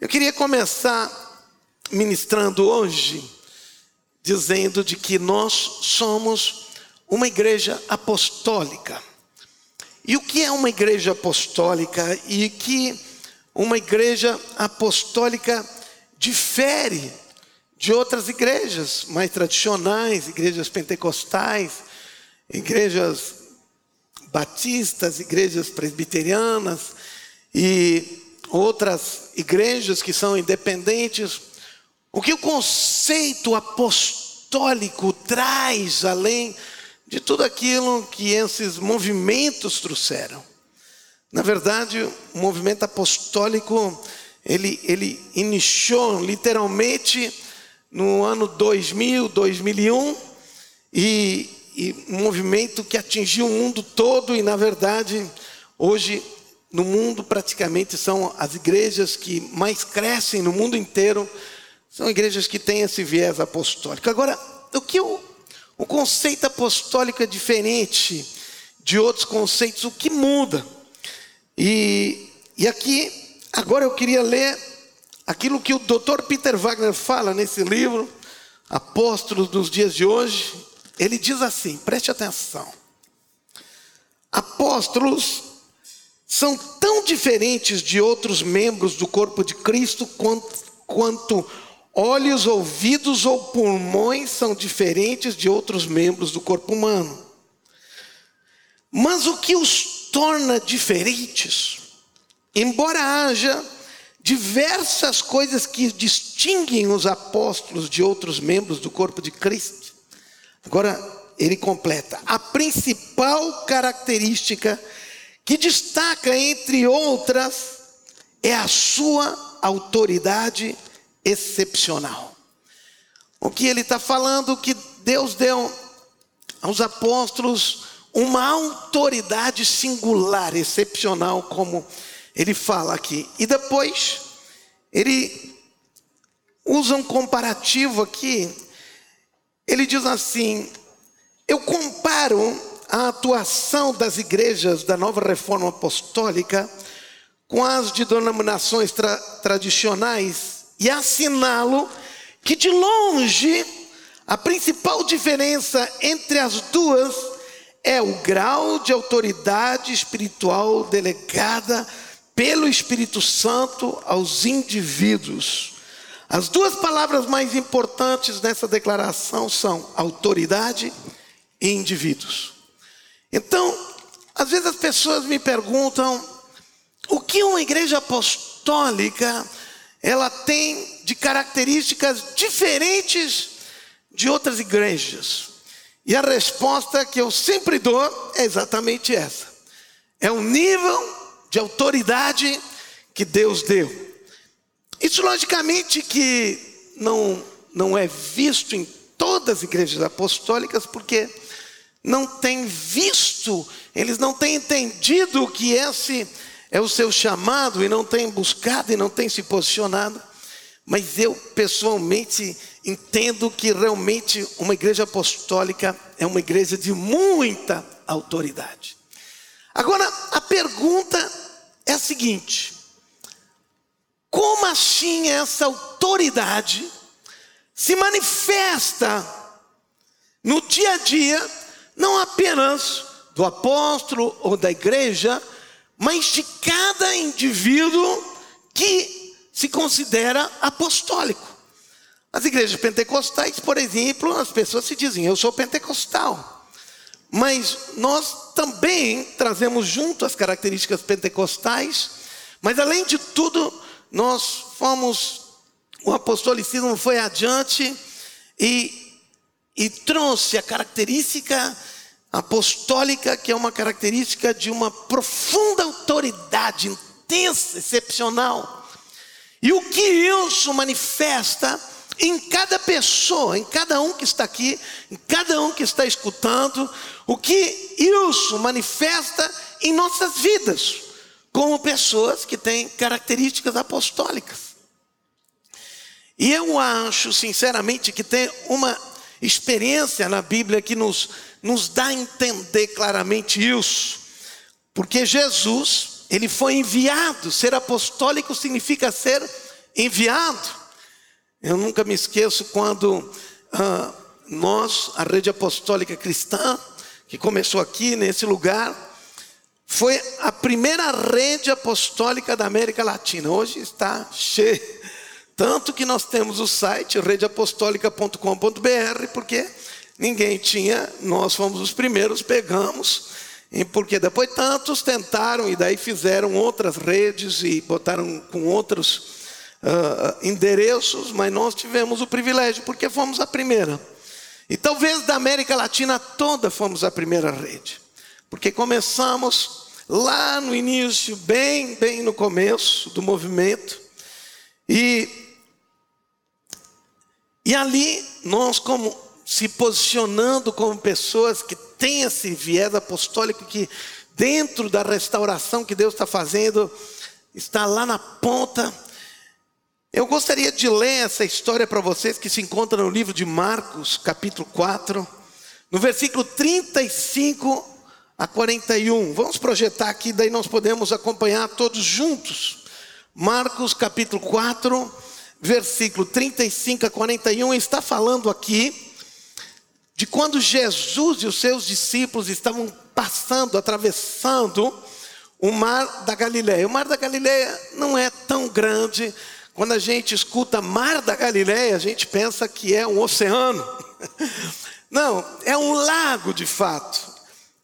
Eu queria começar ministrando hoje dizendo de que nós somos uma igreja apostólica. E o que é uma igreja apostólica e que uma igreja apostólica difere de outras igrejas mais tradicionais, igrejas pentecostais, igrejas batistas, igrejas presbiterianas e outras igrejas que são independentes. O que o conceito apostólico traz além de tudo aquilo que esses movimentos trouxeram. Na verdade, o movimento apostólico, ele, ele iniciou literalmente no ano 2000, 2001, e, e um movimento que atingiu o mundo todo, e na verdade, hoje, no mundo praticamente são as igrejas que mais crescem no mundo inteiro, são igrejas que têm esse viés apostólico. Agora, o que o o conceito apostólico é diferente de outros conceitos, o que muda? E, e aqui, agora eu queria ler aquilo que o Dr. Peter Wagner fala nesse livro, Apóstolos dos Dias de Hoje. Ele diz assim: preste atenção. Apóstolos são tão diferentes de outros membros do corpo de Cristo quanto, quanto Olhos, ouvidos ou pulmões são diferentes de outros membros do corpo humano. Mas o que os torna diferentes, embora haja diversas coisas que distinguem os apóstolos de outros membros do corpo de Cristo, agora ele completa: a principal característica que destaca entre outras é a sua autoridade excepcional. O que ele está falando que Deus deu aos apóstolos uma autoridade singular, excepcional, como ele fala aqui. E depois, ele usa um comparativo aqui. Ele diz assim: Eu comparo a atuação das igrejas da nova reforma apostólica com as de denominações tra tradicionais e assinalo que de longe a principal diferença entre as duas é o grau de autoridade espiritual delegada pelo Espírito Santo aos indivíduos. As duas palavras mais importantes nessa declaração são autoridade e indivíduos. Então, às vezes as pessoas me perguntam o que uma igreja apostólica ela tem de características diferentes de outras igrejas. E a resposta que eu sempre dou é exatamente essa: é o nível de autoridade que Deus deu. Isso, logicamente, que não, não é visto em todas as igrejas apostólicas, porque não tem visto, eles não têm entendido que esse é o seu chamado e não tem buscado e não tem se posicionado. Mas eu pessoalmente entendo que realmente uma igreja apostólica é uma igreja de muita autoridade. Agora, a pergunta é a seguinte: como assim essa autoridade se manifesta no dia a dia, não apenas do apóstolo ou da igreja, mas de cada indivíduo que se considera apostólico. As igrejas pentecostais, por exemplo, as pessoas se dizem, eu sou pentecostal. Mas nós também trazemos junto as características pentecostais, mas além de tudo, nós fomos, o apostolicismo foi adiante e, e trouxe a característica apostólica, que é uma característica de uma profunda autoridade, intensa, excepcional. E o que isso manifesta em cada pessoa, em cada um que está aqui, em cada um que está escutando, o que isso manifesta em nossas vidas, como pessoas que têm características apostólicas. E eu acho, sinceramente, que tem uma experiência na Bíblia que nos nos dá a entender claramente isso, porque Jesus, ele foi enviado, ser apostólico significa ser enviado. Eu nunca me esqueço quando ah, nós, a rede apostólica cristã, que começou aqui nesse lugar, foi a primeira rede apostólica da América Latina. Hoje está cheia. Tanto que nós temos o site redeapostólica.com.br, porque ninguém tinha, nós fomos os primeiros, pegamos, porque depois tantos tentaram e daí fizeram outras redes e botaram com outros uh, endereços, mas nós tivemos o privilégio, porque fomos a primeira. E talvez da América Latina toda fomos a primeira rede, porque começamos lá no início, bem, bem no começo do movimento, e, e ali nós como se posicionando como pessoas que têm esse viés apostólico que dentro da restauração que Deus está fazendo, está lá na ponta, eu gostaria de ler essa história para vocês que se encontra no livro de Marcos, capítulo 4, no versículo 35 a 41. Vamos projetar aqui, daí nós podemos acompanhar todos juntos. Marcos, capítulo 4, versículo 35 a 41, está falando aqui de quando Jesus e os seus discípulos estavam passando, atravessando o mar da Galileia. O mar da Galileia não é tão grande, quando a gente escuta Mar da Galileia, a gente pensa que é um oceano. Não, é um lago de fato.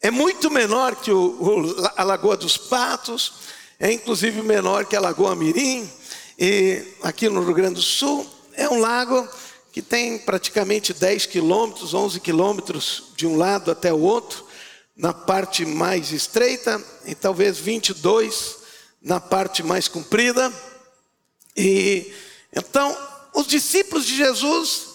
É muito menor que o, o, a Lagoa dos Patos, é inclusive menor que a Lagoa Mirim, e aqui no Rio Grande do Sul é um lago que tem praticamente 10 quilômetros, 11 quilômetros de um lado até o outro, na parte mais estreita, e talvez 22 na parte mais comprida. E então, os discípulos de Jesus,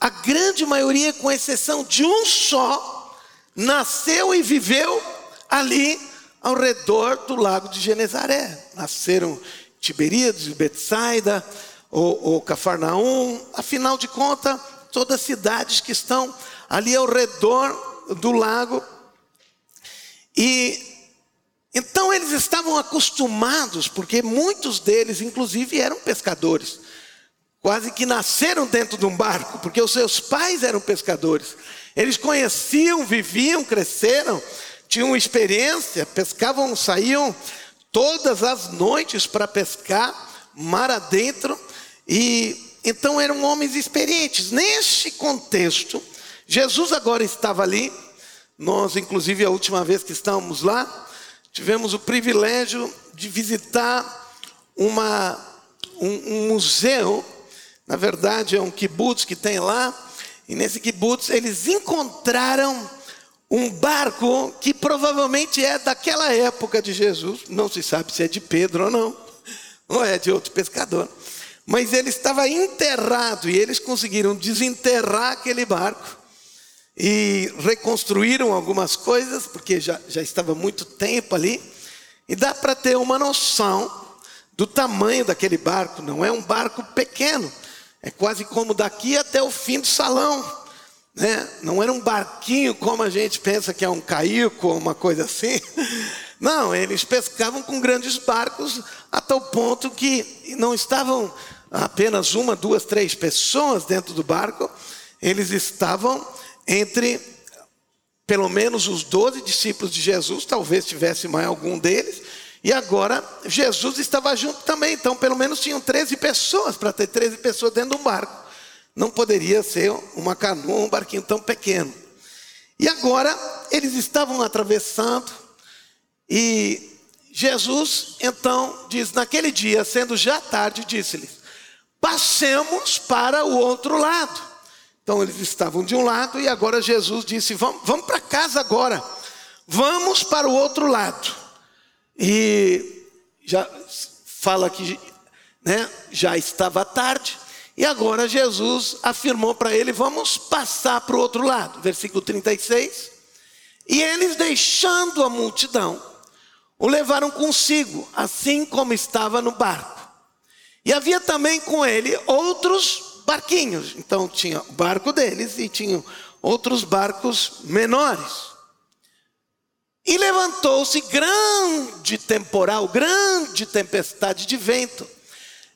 a grande maioria, com exceção de um só, nasceu e viveu ali ao redor do lago de Genezaré. Nasceram Tiberíades Betsaida, ou, ou Cafarnaum, afinal de contas, todas as cidades que estão ali ao redor do lago. E então eles estavam acostumados, porque muitos deles, inclusive, eram pescadores. Quase que nasceram dentro de um barco, porque os seus pais eram pescadores. Eles conheciam, viviam, cresceram, tinham experiência, pescavam, saíam todas as noites para pescar, mar adentro, e então eram homens experientes. Neste contexto, Jesus agora estava ali. Nós, inclusive, a última vez que estávamos lá, tivemos o privilégio de visitar uma, um, um museu, na verdade é um kibbutz que tem lá, e nesse kibbutz eles encontraram um barco que provavelmente é daquela época de Jesus, não se sabe se é de Pedro ou não, ou é de outro pescador, mas ele estava enterrado e eles conseguiram desenterrar aquele barco e reconstruíram algumas coisas, porque já, já estava muito tempo ali, e dá para ter uma noção do tamanho daquele barco. Não é um barco pequeno, é quase como daqui até o fim do salão. Né? Não era um barquinho como a gente pensa que é um caico ou uma coisa assim. Não, eles pescavam com grandes barcos a tal ponto que não estavam apenas uma, duas, três pessoas dentro do barco, eles estavam entre pelo menos os doze discípulos de Jesus, talvez tivesse mais algum deles, e agora Jesus estava junto também, então pelo menos tinham 13 pessoas, para ter 13 pessoas dentro de um barco. Não poderia ser uma canoa, um barquinho tão pequeno. E agora eles estavam atravessando, e Jesus então diz: naquele dia, sendo já tarde, disse-lhes: passemos para o outro lado. Então eles estavam de um lado e agora Jesus disse: Vamos, vamos para casa agora, vamos para o outro lado. E já fala que né, já estava tarde, e agora Jesus afirmou para ele: Vamos passar para o outro lado. Versículo 36. E eles, deixando a multidão, o levaram consigo, assim como estava no barco. E havia também com ele outros barquinhos. Então tinha o barco deles e tinham outros barcos menores. E levantou-se grande temporal, grande tempestade de vento,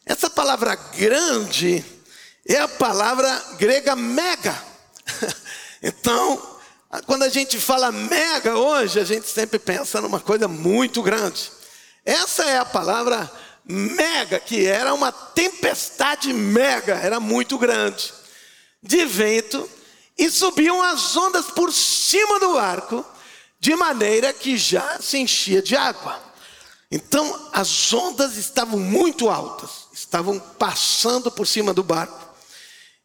Essa palavra grande é a palavra grega mega. Então, quando a gente fala mega hoje, a gente sempre pensa numa coisa muito grande. Essa é a palavra mega, que era uma tempestade mega, era muito grande, de vento, e subiam as ondas por cima do barco, de maneira que já se enchia de água. Então as ondas estavam muito altas, estavam passando por cima do barco.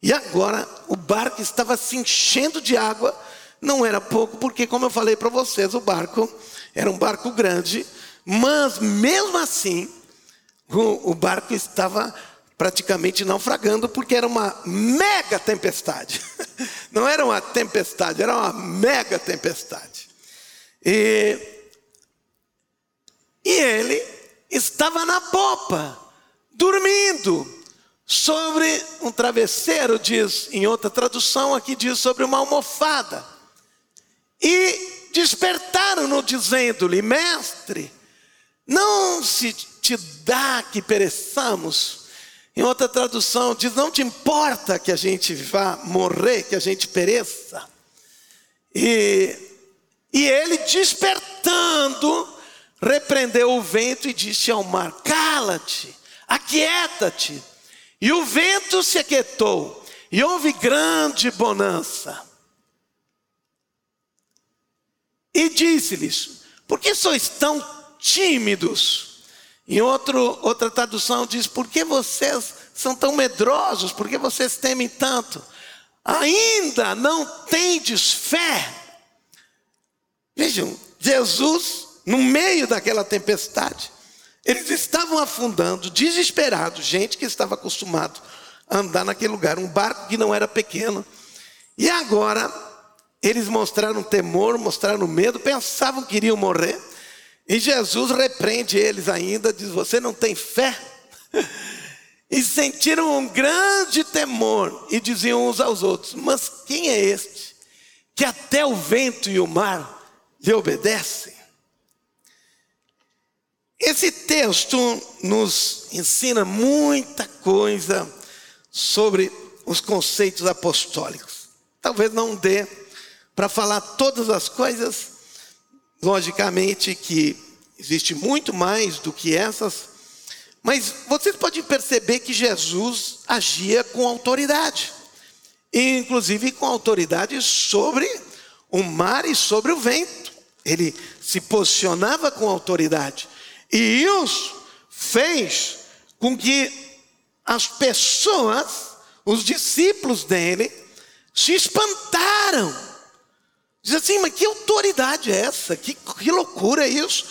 E agora o barco estava se enchendo de água, não era pouco, porque, como eu falei para vocês, o barco era um barco grande, mas mesmo assim, o, barco estava praticamente naufragando, porque era uma mega tempestade. Não era uma tempestade, era uma mega tempestade. E, e ele estava na popa, dormindo, sobre um travesseiro, diz em outra tradução, aqui diz sobre uma almofada. E despertaram-no, dizendo-lhe: Mestre, não se te dá que pereçamos. Em outra tradução, diz: Não te importa que a gente vá morrer, que a gente pereça. E, e ele, despertando, repreendeu o vento e disse ao mar: Cala-te, aquieta-te. E o vento se aquietou, e houve grande bonança. E disse-lhes: Por que sois tão tímidos? Em outro, outra tradução diz: Por que vocês são tão medrosos? Por que vocês temem tanto? Ainda não tendes fé? Vejam, Jesus, no meio daquela tempestade, eles estavam afundando, desesperados, gente que estava acostumado a andar naquele lugar, um barco que não era pequeno. E agora, eles mostraram temor, mostraram medo, pensavam que iriam morrer. E Jesus repreende eles ainda, diz: Você não tem fé? E sentiram um grande temor e diziam uns aos outros: Mas quem é este que até o vento e o mar lhe obedecem? Esse texto nos ensina muita coisa sobre os conceitos apostólicos. Talvez não dê para falar todas as coisas, logicamente que existe muito mais do que essas, mas vocês podem perceber que Jesus agia com autoridade, inclusive com autoridade sobre o mar e sobre o vento. Ele se posicionava com autoridade. E isso fez com que as pessoas, os discípulos dele, se espantaram. Diz assim, mas que autoridade é essa? Que, que loucura é isso?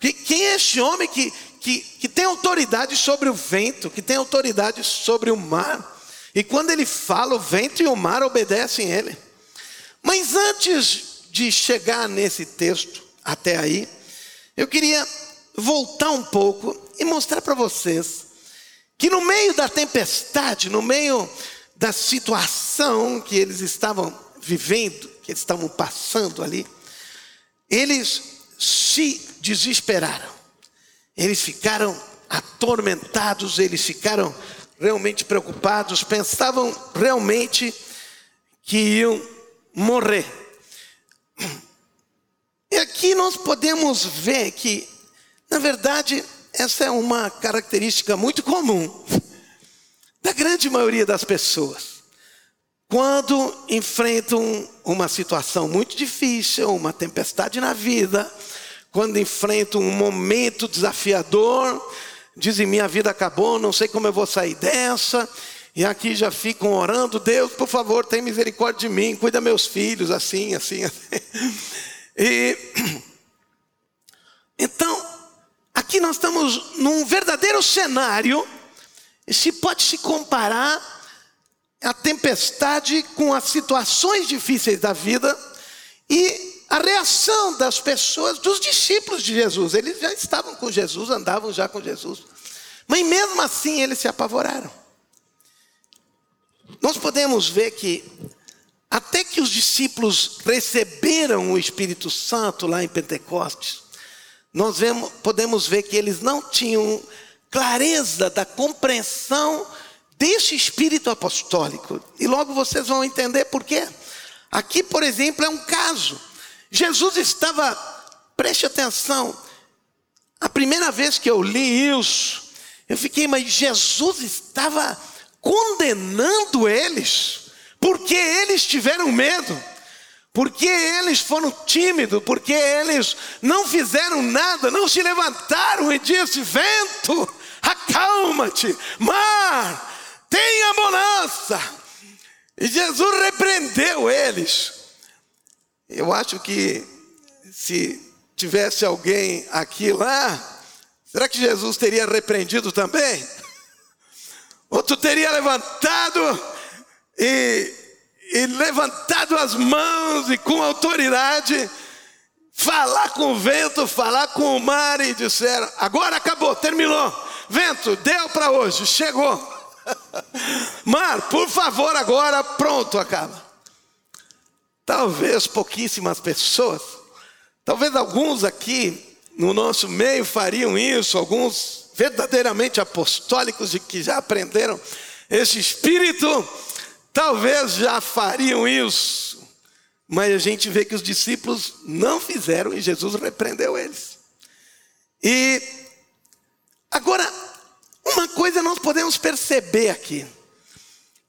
Que, quem é esse homem que, que, que tem autoridade sobre o vento, que tem autoridade sobre o mar? E quando ele fala, o vento e o mar obedecem ele. Mas antes de chegar nesse texto, até aí, eu queria voltar um pouco e mostrar para vocês que no meio da tempestade, no meio da situação que eles estavam vivendo, eles estavam passando ali, eles se desesperaram, eles ficaram atormentados, eles ficaram realmente preocupados, pensavam realmente que iam morrer. E aqui nós podemos ver que na verdade, essa é uma característica muito comum da grande maioria das pessoas. Quando enfrentam uma situação muito difícil, uma tempestade na vida, quando enfrentam um momento desafiador, dizem: minha vida acabou, não sei como eu vou sair dessa. E aqui já ficam orando: Deus, por favor, tem misericórdia de mim, cuida meus filhos, assim, assim, assim. E então Aqui nós estamos num verdadeiro cenário, se pode se comparar a tempestade com as situações difíceis da vida e a reação das pessoas, dos discípulos de Jesus. Eles já estavam com Jesus, andavam já com Jesus, mas mesmo assim eles se apavoraram. Nós podemos ver que até que os discípulos receberam o Espírito Santo lá em Pentecostes, nós vemos, podemos ver que eles não tinham clareza da compreensão desse espírito apostólico. E logo vocês vão entender por quê. Aqui, por exemplo, é um caso. Jesus estava, preste atenção, a primeira vez que eu li isso, eu fiquei, mas Jesus estava condenando eles, porque eles tiveram medo, porque eles foram tímidos, porque eles não fizeram nada, não se levantaram e disse: vento, acalma-te, mar, tenha bonança. E Jesus repreendeu eles. Eu acho que se tivesse alguém aqui lá, será que Jesus teria repreendido também? Outro teria levantado e, e levantado as mãos e com autoridade falar com o vento, falar com o mar e disseram: agora acabou, terminou. Vento, deu para hoje, chegou. Mar, por favor, agora pronto, acaba. Talvez pouquíssimas pessoas, talvez alguns aqui no nosso meio fariam isso, alguns verdadeiramente apostólicos de que já aprenderam esse espírito, talvez já fariam isso. Mas a gente vê que os discípulos não fizeram e Jesus repreendeu eles. E agora, uma coisa nós podemos perceber aqui: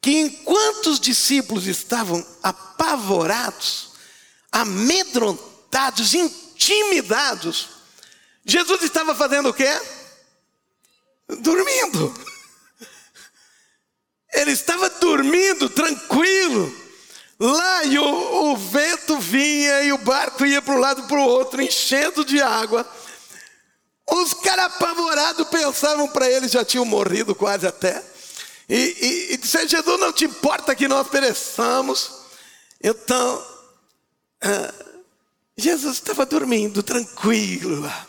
que enquanto os discípulos estavam apavorados, amedrontados, intimidados, Jesus estava fazendo o quê? dormindo. Ele estava dormindo, tranquilo. Lá e o, o vento vinha e o barco ia para um lado para o outro, enchendo de água. Os caras apavorados pensavam para ele, já tinham morrido quase até. E, e, e disseram: Jesus, não te importa que nós pereçamos. Então, ah, Jesus estava dormindo, tranquilo lá.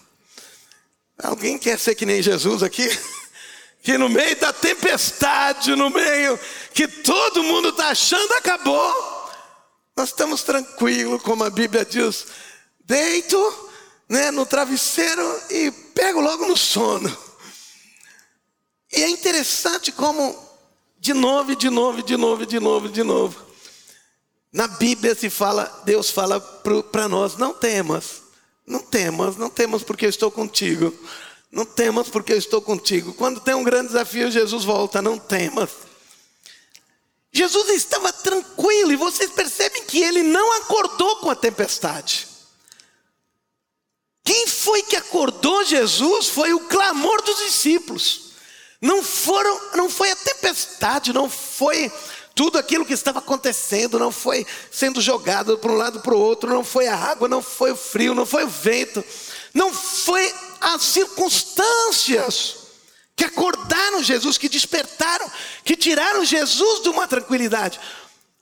Alguém quer ser que nem Jesus aqui? Que no meio da tempestade, no meio que todo mundo está achando acabou, nós estamos tranquilos, como a Bíblia diz, deito né, no travesseiro e pego logo no sono. E é interessante como, de novo, de novo, de novo, de novo, de novo, na Bíblia se fala, Deus fala para nós: não temas, não temas, não temas porque eu estou contigo. Não temas porque eu estou contigo. Quando tem um grande desafio, Jesus volta, não temas. Jesus estava tranquilo e vocês percebem que ele não acordou com a tempestade. Foi que acordou Jesus foi o clamor dos discípulos. Não foram, não foi a tempestade, não foi tudo aquilo que estava acontecendo não foi sendo jogado para um lado para o outro, não foi a água, não foi o frio, não foi o vento, não foi as circunstâncias que acordaram Jesus, que despertaram, que tiraram Jesus de uma tranquilidade.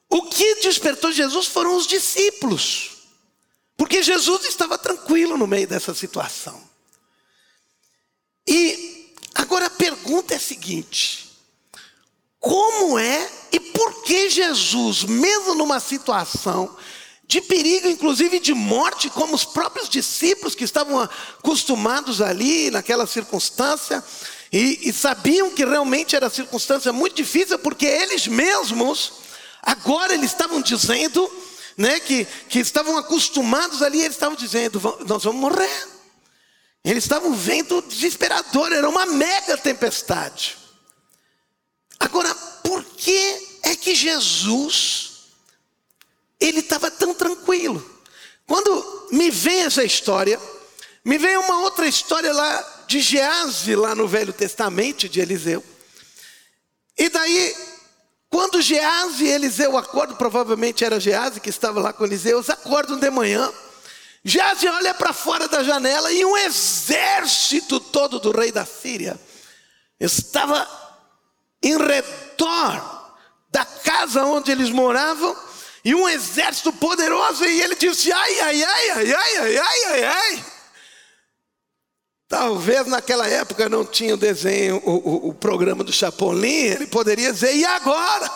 O que despertou Jesus foram os discípulos, porque Jesus estava tranquilo no meio dessa situação. E agora a pergunta é a seguinte: como é e por que Jesus, mesmo numa situação de perigo, inclusive de morte, como os próprios discípulos que estavam acostumados ali naquela circunstância, e, e sabiam que realmente era circunstância muito difícil, porque eles mesmos, agora eles estavam dizendo, né, que, que estavam acostumados ali, eles estavam dizendo: nós vamos morrer. Eles estavam vendo desesperador, era uma mega tempestade. Agora, por que é que Jesus ele estava tão tranquilo? Quando me vem essa história, me vem uma outra história lá de Gease, lá no Velho Testamento de Eliseu. E daí, quando Gease e Eliseu acordam, provavelmente era Gease que estava lá com Eliseu, eles acordam de manhã. Gease olha para fora da janela e um exército todo do rei da Síria estava em redor da casa onde eles moravam e um exército poderoso e ele disse: ai, ai, ai, ai, ai, ai, ai, ai. Talvez naquela época não tinha o desenho, o, o, o programa do Chapolin, ele poderia dizer: e agora?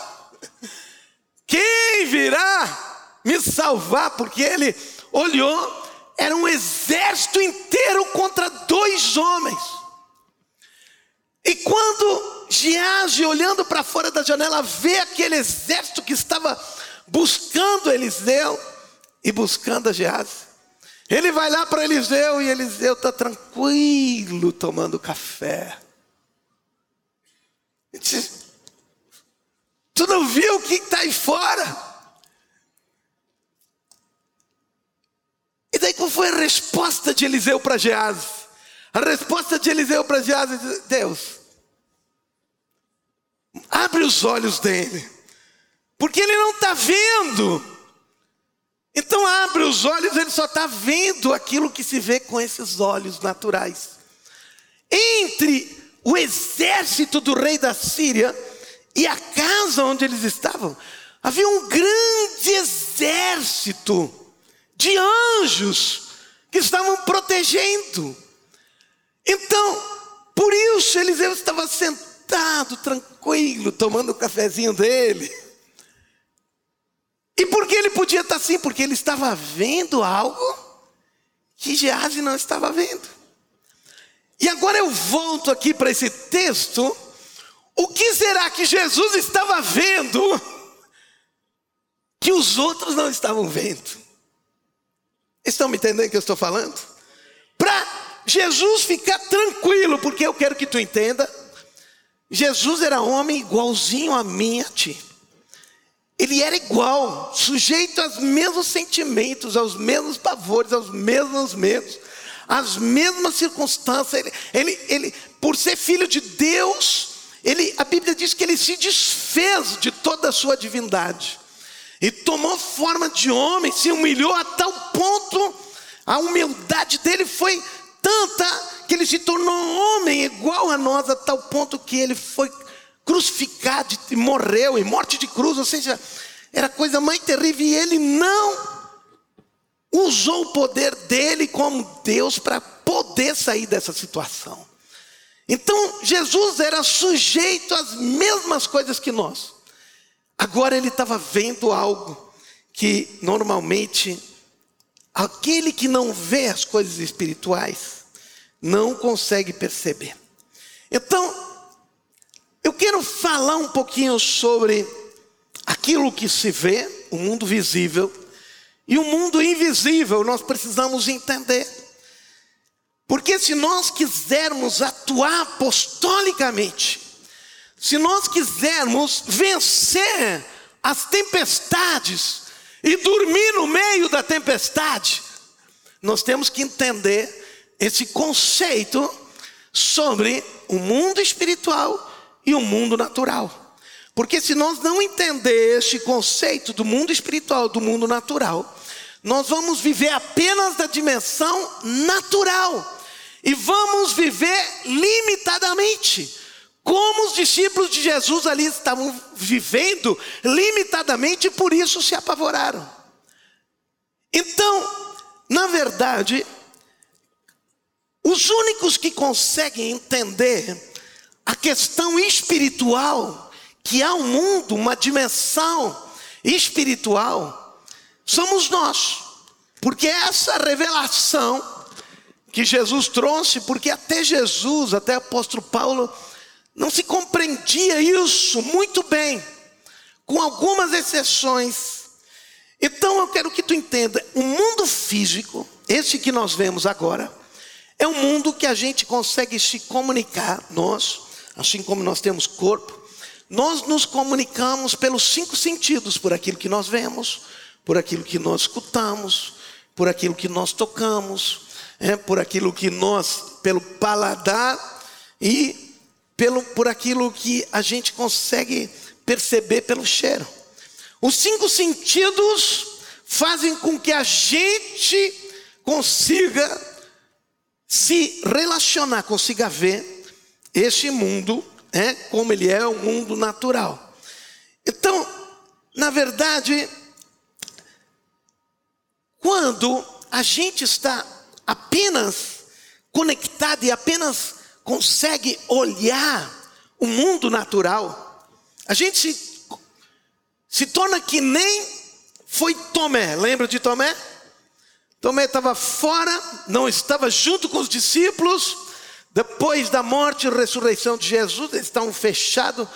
Quem virá me salvar? Porque ele olhou, era um exército inteiro contra dois homens. E quando Gease, olhando para fora da janela, vê aquele exército que estava buscando Eliseu e buscando a Gease, ele vai lá para Eliseu e Eliseu está tranquilo tomando café. Tu não viu o que está aí fora? E daí qual foi a resposta de Eliseu para Gease? A resposta de Eliseu para Gease é: Deus, abre os olhos dele, porque ele não está vendo. Então abre os olhos, ele só está vendo aquilo que se vê com esses olhos naturais. Entre o exército do rei da Síria e a casa onde eles estavam, havia um grande exército de anjos que estavam protegendo. Então, por isso Eliseu estava sentado, tranquilo, tomando o cafezinho dele. E por que ele podia estar assim? Porque ele estava vendo algo que Gease não estava vendo. E agora eu volto aqui para esse texto. O que será que Jesus estava vendo que os outros não estavam vendo? Estão me entendendo o que eu estou falando? Para Jesus ficar tranquilo, porque eu quero que tu entenda. Jesus era homem igualzinho a mim e a ti. Ele era igual, sujeito aos mesmos sentimentos, aos mesmos pavores, aos mesmos medos, às mesmas circunstâncias. Ele, ele, ele, por ser filho de Deus, ele, a Bíblia diz que ele se desfez de toda a sua divindade e tomou forma de homem, se humilhou a tal ponto, a humildade dele foi tanta que ele se tornou homem igual a nós, a tal ponto que ele foi crucificado e morreu em morte de cruz, ou seja, era a coisa mais terrível e ele não usou o poder dele como Deus para poder sair dessa situação. Então, Jesus era sujeito às mesmas coisas que nós. Agora ele estava vendo algo que normalmente aquele que não vê as coisas espirituais não consegue perceber. Então, eu quero falar um pouquinho sobre aquilo que se vê, o mundo visível, e o mundo invisível, nós precisamos entender. Porque se nós quisermos atuar apostolicamente, se nós quisermos vencer as tempestades e dormir no meio da tempestade, nós temos que entender esse conceito sobre o mundo espiritual e o mundo natural. Porque se nós não entender este conceito do mundo espiritual, do mundo natural, nós vamos viver apenas da dimensão natural e vamos viver limitadamente. Como os discípulos de Jesus ali estavam vivendo limitadamente e por isso se apavoraram. Então, na verdade, os únicos que conseguem entender a questão espiritual, que há um mundo, uma dimensão espiritual, somos nós. Porque essa revelação que Jesus trouxe, porque até Jesus, até o apóstolo Paulo, não se compreendia isso muito bem, com algumas exceções. Então eu quero que tu entenda, o mundo físico, esse que nós vemos agora, é um mundo que a gente consegue se comunicar, nós, assim como nós temos corpo, nós nos comunicamos pelos cinco sentidos, por aquilo que nós vemos, por aquilo que nós escutamos, por aquilo que nós tocamos, é, por aquilo que nós, pelo paladar e pelo, por aquilo que a gente consegue perceber pelo cheiro. Os cinco sentidos fazem com que a gente consiga se relacionar, consiga ver este mundo é como ele é, o mundo natural. Então, na verdade, quando a gente está apenas conectado e apenas consegue olhar o mundo natural, a gente se, se torna que nem foi Tomé. Lembra de Tomé? Tomé estava fora, não estava junto com os discípulos, Depois da morte e ressurreição de Jesus, eles estavam fechados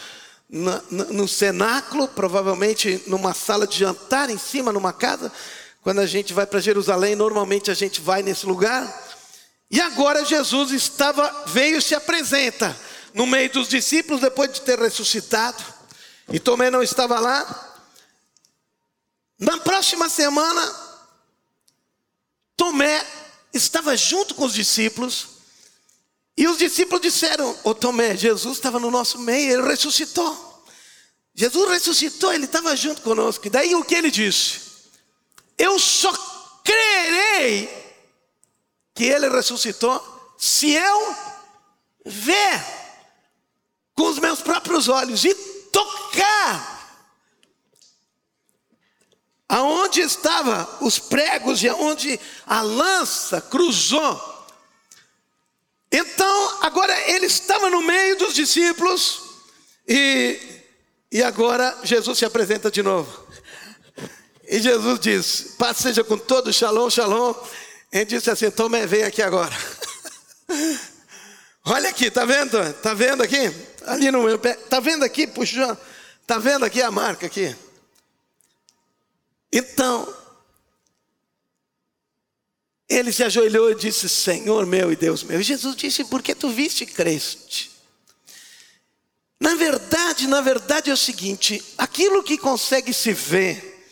no, no, no cenáculo, provavelmente numa sala de jantar em cima, numa casa. Quando a gente vai para Jerusalém, normalmente a gente vai nesse lugar. E agora Jesus estava, veio e se apresenta no meio dos discípulos depois de ter ressuscitado. E Tomé não estava lá. Na próxima semana, Tomé estava junto com os discípulos. E os discípulos disseram: Ô Tomé, Jesus estava no nosso meio, ele ressuscitou. Jesus ressuscitou, ele estava junto conosco. E daí o que ele disse? Eu só crerei que ele ressuscitou se eu ver com os meus próprios olhos e tocar aonde estava os pregos e aonde a lança cruzou. Então, agora ele estava no meio dos discípulos e, e agora Jesus se apresenta de novo. E Jesus diz: Paz seja com todos, shalom, shalom. Ele disse assim: Tomé, vem aqui agora. Olha aqui, tá vendo? Tá vendo aqui? Ali no meu pé. Tá vendo aqui, puxa? Tá vendo aqui a marca aqui? Então, ele se ajoelhou e disse: Senhor meu e Deus meu. E Jesus disse: Porque tu viste creste. Na verdade, na verdade é o seguinte: aquilo que consegue se ver,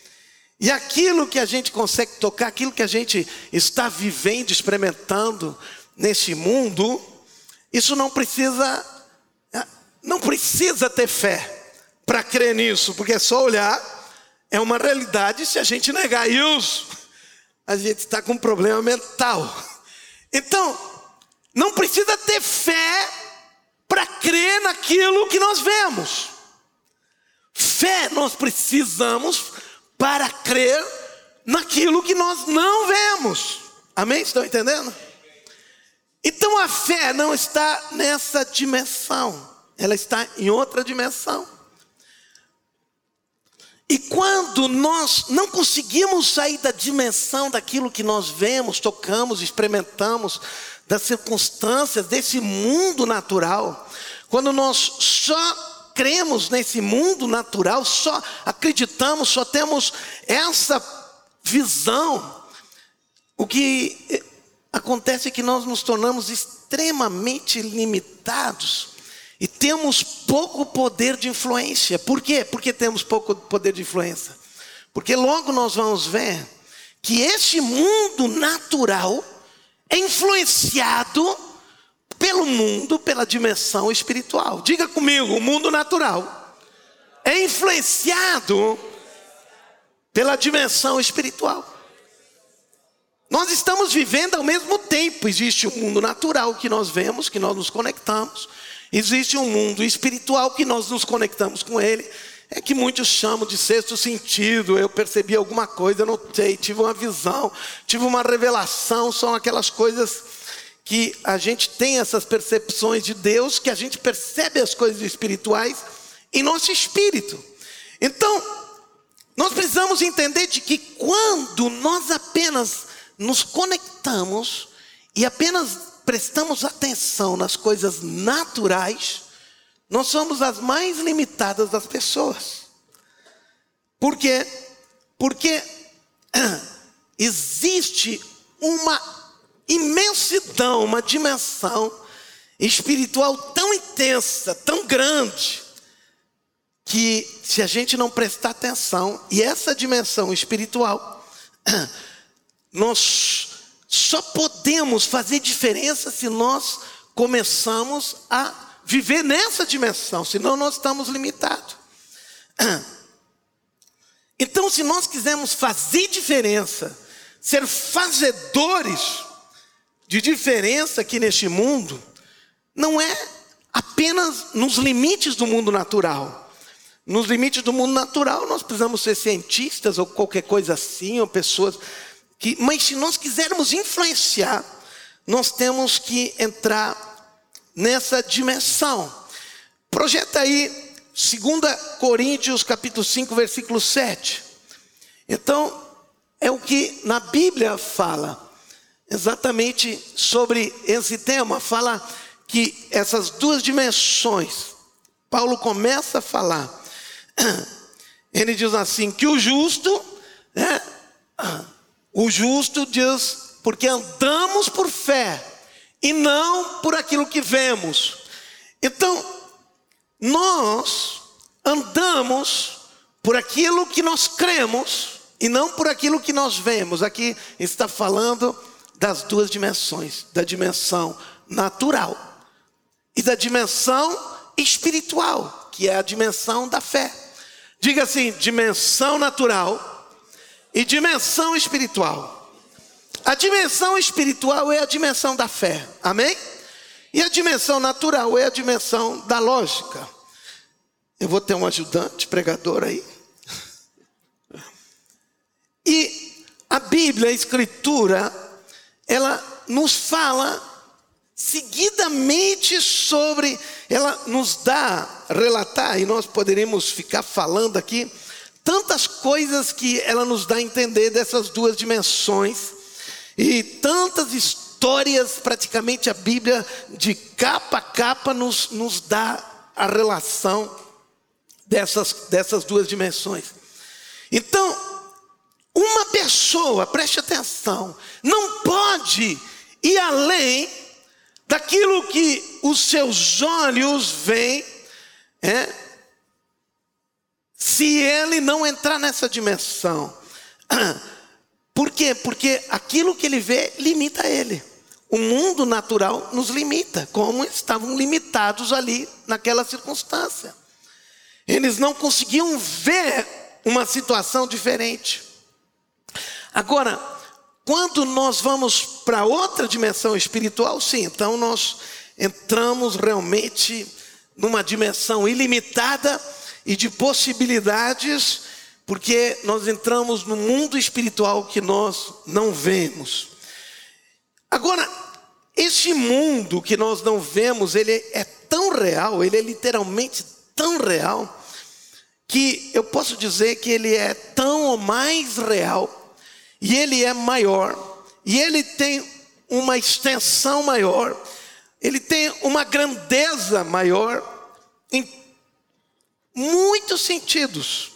e aquilo que a gente consegue tocar, aquilo que a gente está vivendo, experimentando nesse mundo, isso não precisa não precisa ter fé para crer nisso, porque é só olhar, é uma realidade se a gente negar isso, a gente está com um problema mental. Então, não precisa ter fé para crer naquilo que nós vemos. Fé nós precisamos para crer naquilo que nós não vemos. Amém? Estão entendendo? Então a fé não está nessa dimensão, ela está em outra dimensão. E quando nós não conseguimos sair da dimensão daquilo que nós vemos, tocamos, experimentamos, das circunstâncias desse mundo natural, quando nós só cremos nesse mundo natural, só acreditamos, só temos essa visão. O que acontece é que nós nos tornamos extremamente limitados e temos pouco poder de influência. Por quê? Porque temos pouco poder de influência. Porque logo nós vamos ver que esse mundo natural é influenciado pelo mundo, pela dimensão espiritual. Diga comigo, o mundo natural é influenciado pela dimensão espiritual. Nós estamos vivendo ao mesmo tempo. Existe o mundo natural que nós vemos, que nós nos conectamos. Existe um mundo espiritual que nós nos conectamos com ele. É que muitos chamam de sexto sentido. Eu percebi alguma coisa, notei, tive uma visão, tive uma revelação. São aquelas coisas que a gente tem essas percepções de Deus, que a gente percebe as coisas espirituais em nosso espírito. Então, nós precisamos entender de que quando nós apenas nos conectamos e apenas prestamos atenção nas coisas naturais, nós somos as mais limitadas das pessoas. Por quê? Porque existe uma imensidão, uma dimensão espiritual tão intensa, tão grande, que se a gente não prestar atenção, e essa dimensão espiritual, nós só podemos fazer diferença se nós começamos a viver nessa dimensão, senão nós estamos limitados. Então, se nós quisermos fazer diferença, ser fazedores de diferença aqui neste mundo não é apenas nos limites do mundo natural. Nos limites do mundo natural, nós precisamos ser cientistas ou qualquer coisa assim, ou pessoas que. Mas se nós quisermos influenciar, nós temos que entrar nessa dimensão. Projeta aí 2 Coríntios capítulo 5, versículo 7. Então, é o que na Bíblia fala exatamente sobre esse tema. Fala que essas duas dimensões, Paulo começa a falar. Ele diz assim: que o justo, né, o justo diz, porque andamos por fé e não por aquilo que vemos. Então, nós andamos por aquilo que nós cremos e não por aquilo que nós vemos. Aqui está falando das duas dimensões: da dimensão natural e da dimensão espiritual, que é a dimensão da fé. Diga assim: dimensão natural e dimensão espiritual. A dimensão espiritual é a dimensão da fé, amém? E a dimensão natural é a dimensão da lógica. Eu vou ter um ajudante pregador aí. E a Bíblia, a Escritura, ela nos fala seguidamente sobre, ela nos dá, relatar, e nós poderíamos ficar falando aqui, tantas coisas que ela nos dá a entender dessas duas dimensões, e tantas histórias, praticamente a Bíblia, de capa a capa, nos, nos dá a relação dessas, dessas duas dimensões. Então, uma pessoa, preste atenção, não pode ir além daquilo que os seus olhos veem, é, se ele não entrar nessa dimensão. Por quê? Porque aquilo que ele vê limita ele. O mundo natural nos limita, como estavam limitados ali naquela circunstância. Eles não conseguiam ver uma situação diferente. Agora, quando nós vamos para outra dimensão espiritual, sim, então nós entramos realmente numa dimensão ilimitada e de possibilidades, porque nós entramos no mundo espiritual que nós não vemos. Agora, esse mundo que nós não vemos, ele é tão real, ele é literalmente tão real, que eu posso dizer que ele é tão ou mais real e ele é maior, e ele tem uma extensão maior, ele tem uma grandeza maior em muitos sentidos.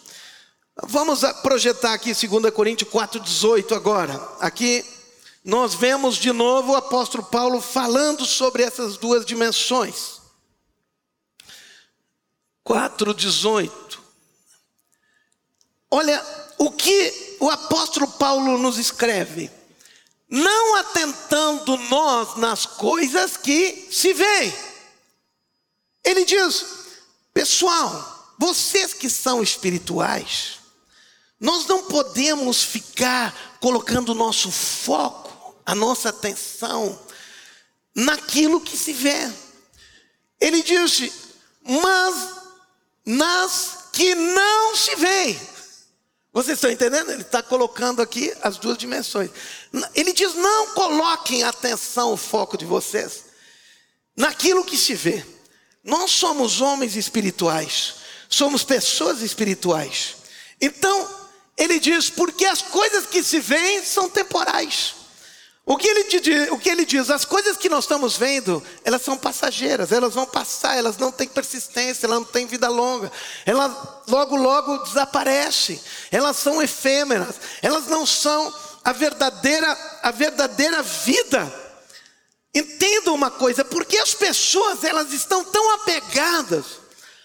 Vamos projetar aqui 2 Coríntios 4,18 agora. Aqui nós vemos de novo o apóstolo Paulo falando sobre essas duas dimensões. 4,18. Olha o que o apóstolo Paulo nos escreve: não atentando nós nas coisas que se veem. Ele diz, pessoal, vocês que são espirituais, nós não podemos ficar colocando o nosso foco, a nossa atenção naquilo que se vê. Ele disse, mas nas que não se veem. Vocês estão entendendo? Ele está colocando aqui as duas dimensões. Ele diz: não coloquem atenção, o foco de vocês, naquilo que se vê. Nós somos homens espirituais, somos pessoas espirituais. Então, ele diz: porque as coisas que se veem são temporais. O que, ele diz, o que ele diz, as coisas que nós estamos vendo, elas são passageiras, elas vão passar, elas não têm persistência, elas não têm vida longa, elas logo, logo desaparecem, elas são efêmeras, elas não são a verdadeira, a verdadeira vida. Entenda uma coisa, porque as pessoas elas estão tão apegadas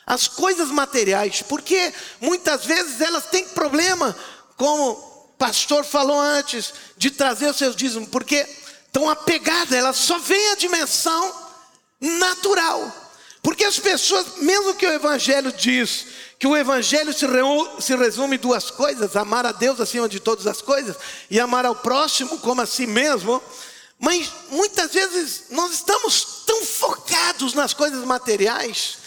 às coisas materiais, porque muitas vezes elas têm problema, como pastor falou antes de trazer os seus dízimos, porque estão apegadas, elas só veem a dimensão natural. Porque as pessoas, mesmo que o Evangelho diz que o Evangelho se, se resume em duas coisas: amar a Deus acima de todas as coisas e amar ao próximo como a si mesmo. Mas muitas vezes nós estamos tão focados nas coisas materiais,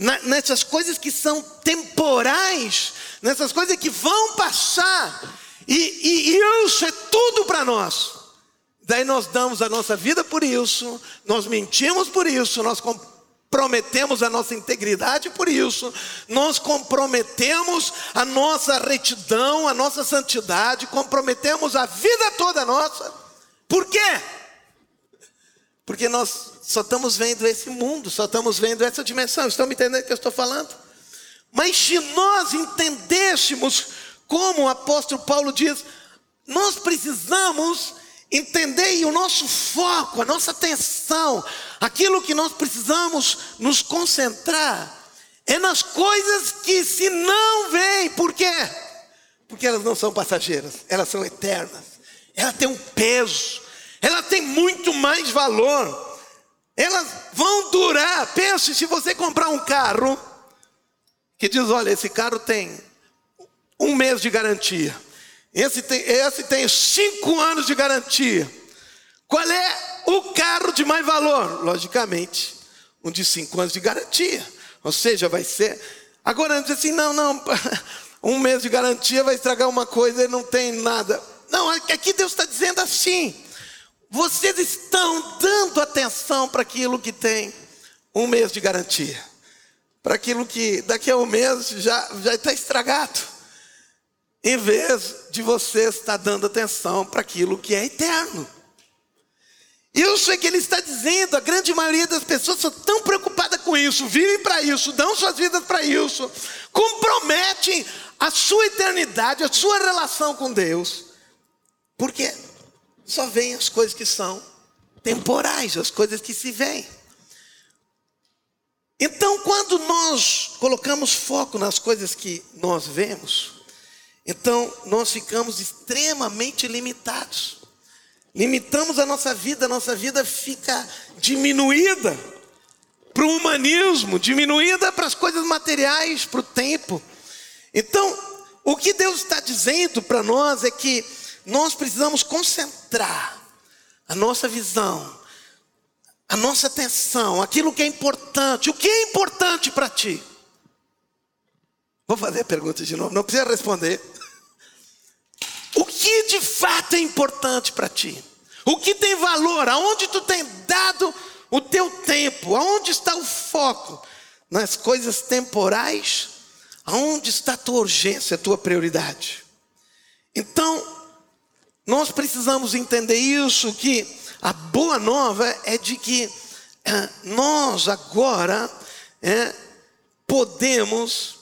nessas coisas que são temporais, nessas coisas que vão passar, e, e, e isso é tudo para nós. Daí nós damos a nossa vida por isso, nós mentimos por isso, nós comprometemos a nossa integridade por isso, nós comprometemos a nossa retidão, a nossa santidade, comprometemos a vida toda nossa. Por quê? Porque nós só estamos vendo esse mundo, só estamos vendo essa dimensão. Estão me entendendo o que eu estou falando? Mas se nós entendêssemos, como o apóstolo Paulo diz, nós precisamos entender e o nosso foco, a nossa atenção, aquilo que nós precisamos nos concentrar, é nas coisas que se não veem. Por quê? Porque elas não são passageiras, elas são eternas. Ela tem um peso, ela tem muito mais valor. Elas vão durar. Pense se você comprar um carro que diz: olha, esse carro tem um mês de garantia. Esse tem, esse tem cinco anos de garantia. Qual é o carro de mais valor? Logicamente, um de cinco anos de garantia. Ou seja, vai ser. Agora, diz assim: não, não, um mês de garantia vai estragar uma coisa e não tem nada. Não, aqui Deus está dizendo assim: vocês estão dando atenção para aquilo que tem um mês de garantia, para aquilo que daqui a um mês já, já está estragado. Em vez de você estar dando atenção para aquilo que é eterno. Isso é que ele está dizendo, a grande maioria das pessoas são tão preocupadas com isso, vivem para isso, dão suas vidas para isso, comprometem a sua eternidade, a sua relação com Deus, porque só vêm as coisas que são temporais, as coisas que se veem. Então, quando nós colocamos foco nas coisas que nós vemos, então, nós ficamos extremamente limitados. Limitamos a nossa vida, a nossa vida fica diminuída para o humanismo, diminuída para as coisas materiais, para o tempo. Então, o que Deus está dizendo para nós é que nós precisamos concentrar a nossa visão, a nossa atenção, aquilo que é importante. O que é importante para ti? Vou fazer a pergunta de novo, não precisa responder. O que de fato é importante para ti? O que tem valor? Aonde tu tem dado o teu tempo? Aonde está o foco? Nas coisas temporais? Aonde está a tua urgência, a tua prioridade? Então, nós precisamos entender isso, que a boa nova é de que é, nós agora é, podemos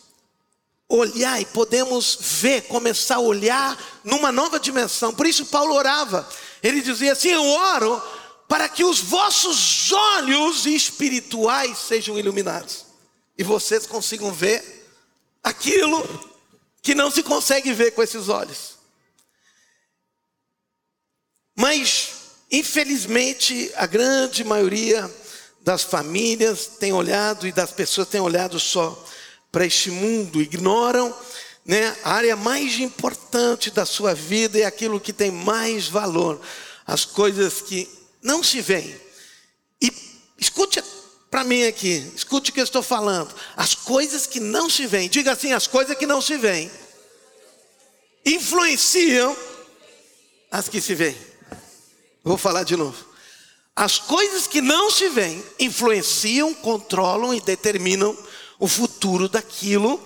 olhar e podemos ver, começar a olhar numa nova dimensão. Por isso Paulo orava. Ele dizia assim: "Eu oro para que os vossos olhos espirituais sejam iluminados e vocês consigam ver aquilo que não se consegue ver com esses olhos". Mas infelizmente a grande maioria das famílias tem olhado e das pessoas tem olhado só para este mundo, ignoram né, a área mais importante da sua vida é aquilo que tem mais valor, as coisas que não se veem. E escute para mim aqui, escute o que eu estou falando. As coisas que não se veem, diga assim: as coisas que não se veem influenciam as que se veem. Vou falar de novo. As coisas que não se veem influenciam, controlam e determinam o futuro daquilo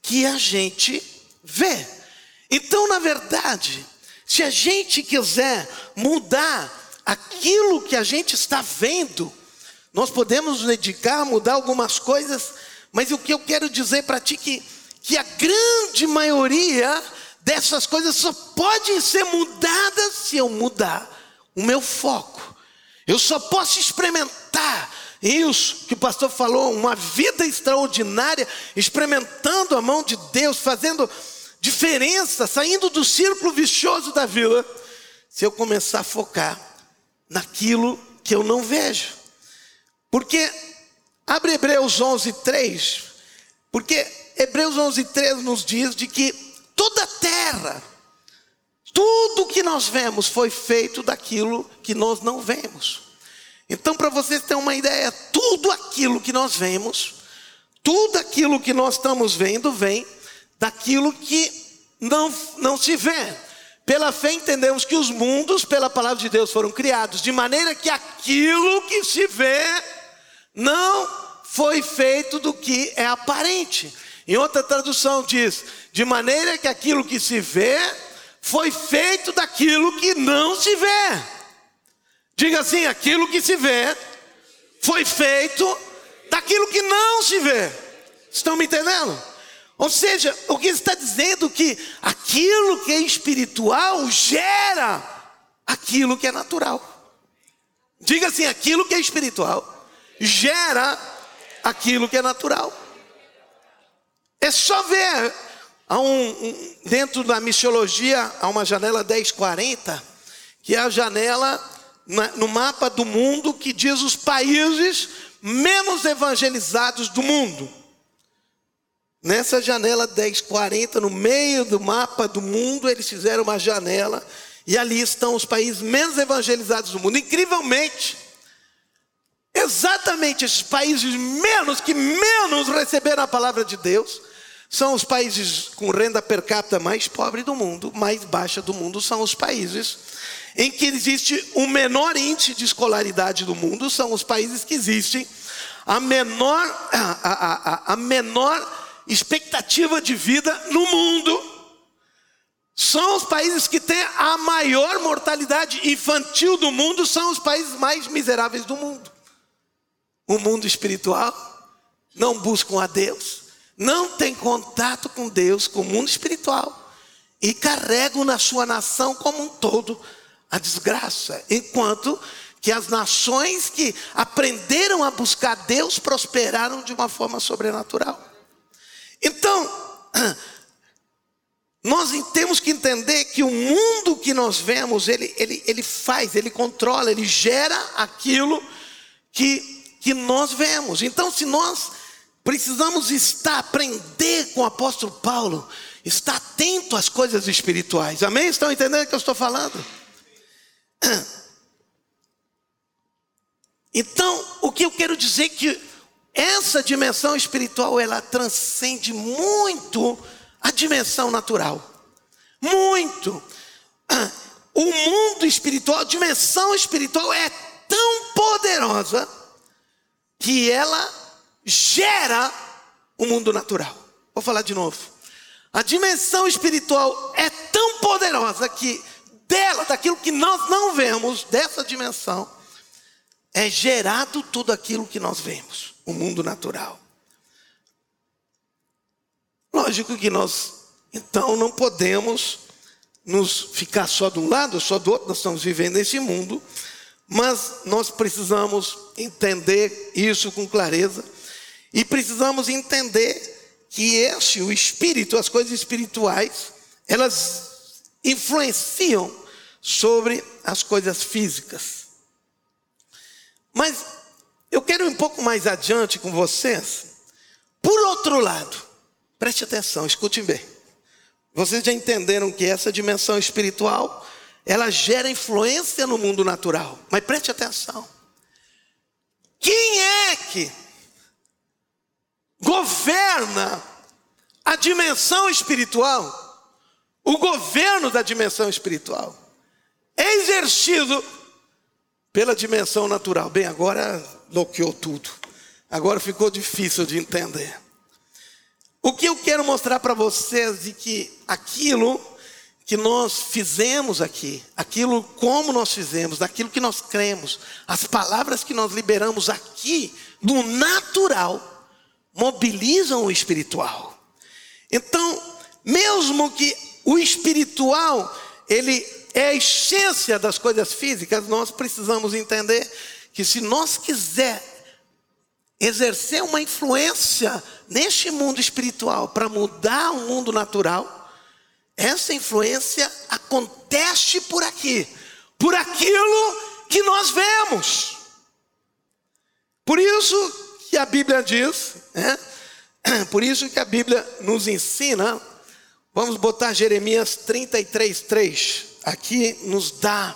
que a gente vê. Então, na verdade, se a gente quiser mudar aquilo que a gente está vendo, nós podemos nos dedicar a mudar algumas coisas, mas o que eu quero dizer para ti que que a grande maioria dessas coisas só podem ser mudadas se eu mudar o meu foco. Eu só posso experimentar isso que o pastor falou, uma vida extraordinária, experimentando a mão de Deus, fazendo diferença, saindo do círculo vicioso da vida, se eu começar a focar naquilo que eu não vejo. Porque, abre Hebreus 11, 3, porque Hebreus 11, 3 nos diz de que toda a terra, tudo que nós vemos foi feito daquilo que nós não vemos. Então, para vocês terem uma ideia, tudo aquilo que nós vemos, tudo aquilo que nós estamos vendo, vem daquilo que não, não se vê. Pela fé entendemos que os mundos, pela palavra de Deus, foram criados, de maneira que aquilo que se vê não foi feito do que é aparente. Em outra tradução diz: de maneira que aquilo que se vê foi feito daquilo que não se vê. Diga assim: aquilo que se vê foi feito daquilo que não se vê. Estão me entendendo? Ou seja, o que está dizendo que aquilo que é espiritual gera aquilo que é natural. Diga assim: aquilo que é espiritual gera aquilo que é natural. É só ver há um, um, dentro da missiologia há uma janela 1040, que é a janela na, no mapa do mundo que diz os países menos evangelizados do mundo. Nessa janela 1040, no meio do mapa do mundo, eles fizeram uma janela e ali estão os países menos evangelizados do mundo. Incrivelmente, exatamente esses países menos que menos receberam a palavra de Deus são os países com renda per capita mais pobre do mundo, mais baixa do mundo, são os países em que existe o menor índice de escolaridade do mundo, são os países que existem a menor, a, a, a, menor expectativa de vida no mundo. São os países que têm a maior mortalidade infantil do mundo, são os países mais miseráveis do mundo. O mundo espiritual não buscam a Deus, não tem contato com Deus, com o mundo espiritual, e carregam na sua nação como um todo a desgraça, enquanto que as nações que aprenderam a buscar Deus prosperaram de uma forma sobrenatural. Então, nós temos que entender que o mundo que nós vemos, ele, ele, ele faz, ele controla, ele gera aquilo que, que nós vemos. Então, se nós precisamos estar, aprender com o apóstolo Paulo, estar atento às coisas espirituais. Amém? Estão entendendo o que eu estou falando? Então, o que eu quero dizer é que essa dimensão espiritual, ela transcende muito a dimensão natural. Muito. O mundo espiritual, a dimensão espiritual é tão poderosa que ela gera o mundo natural. Vou falar de novo. A dimensão espiritual é tão poderosa que dela, daquilo que nós não vemos, dessa dimensão, é gerado tudo aquilo que nós vemos, o mundo natural. Lógico que nós, então, não podemos nos ficar só de um lado, só do outro, nós estamos vivendo nesse mundo, mas nós precisamos entender isso com clareza e precisamos entender que esse, o espírito, as coisas espirituais, elas influenciam sobre as coisas físicas. Mas eu quero ir um pouco mais adiante com vocês. Por outro lado, preste atenção, escute bem. Vocês já entenderam que essa dimensão espiritual, ela gera influência no mundo natural. Mas preste atenção. Quem é que governa a dimensão espiritual? O governo da dimensão espiritual é exercido pela dimensão natural. Bem, agora bloqueou tudo. Agora ficou difícil de entender. O que eu quero mostrar para vocês é que aquilo que nós fizemos aqui, aquilo como nós fizemos, daquilo que nós cremos, as palavras que nós liberamos aqui, do natural, mobilizam o espiritual. Então, mesmo que o espiritual, ele é a essência das coisas físicas, nós precisamos entender que se nós quiser exercer uma influência neste mundo espiritual para mudar o mundo natural, essa influência acontece por aqui, por aquilo que nós vemos. Por isso que a Bíblia diz, né? por isso que a Bíblia nos ensina, vamos botar Jeremias 33, 3 aqui nos dá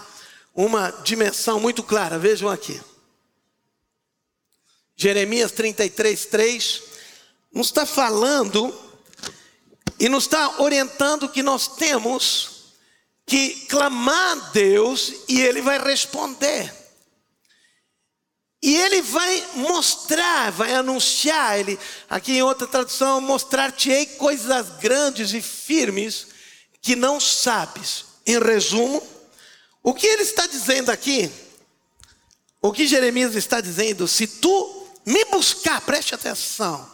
uma dimensão muito clara. Vejam aqui. Jeremias 33, 3 nos está falando e nos está orientando que nós temos que clamar a Deus e Ele vai responder. E ele vai mostrar, vai anunciar, ele, aqui em outra tradução, mostrar-te-ei coisas grandes e firmes que não sabes. Em resumo, o que ele está dizendo aqui O que Jeremias está dizendo, se tu me buscar, preste atenção.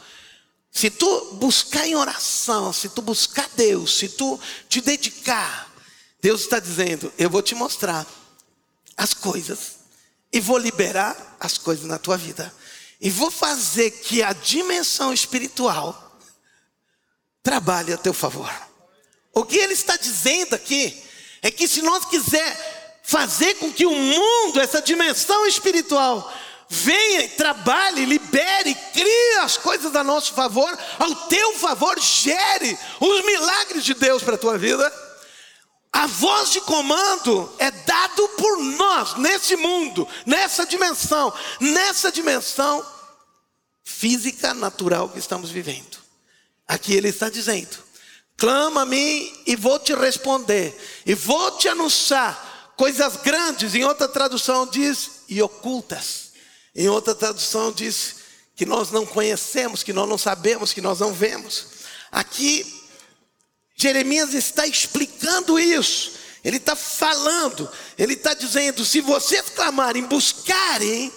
Se tu buscar em oração, se tu buscar Deus, se tu te dedicar, Deus está dizendo: eu vou te mostrar as coisas e vou liberar as coisas na tua vida. E vou fazer que a dimensão espiritual trabalhe a teu favor. O que ele está dizendo aqui é que se nós quiser fazer com que o mundo, essa dimensão espiritual, venha e trabalhe, libere, crie as coisas a nosso favor, ao teu favor, gere os milagres de Deus para a tua vida. A voz de comando é dado por nós nesse mundo, nessa dimensão, nessa dimensão física natural que estamos vivendo. Aqui ele está dizendo: clama a mim e vou te responder, e vou te anunciar coisas grandes. Em outra tradução diz e ocultas. Em outra tradução diz que nós não conhecemos, que nós não sabemos, que nós não vemos. Aqui Jeremias está explicando isso. Ele está falando, ele está dizendo: se vocês clamarem, buscarem,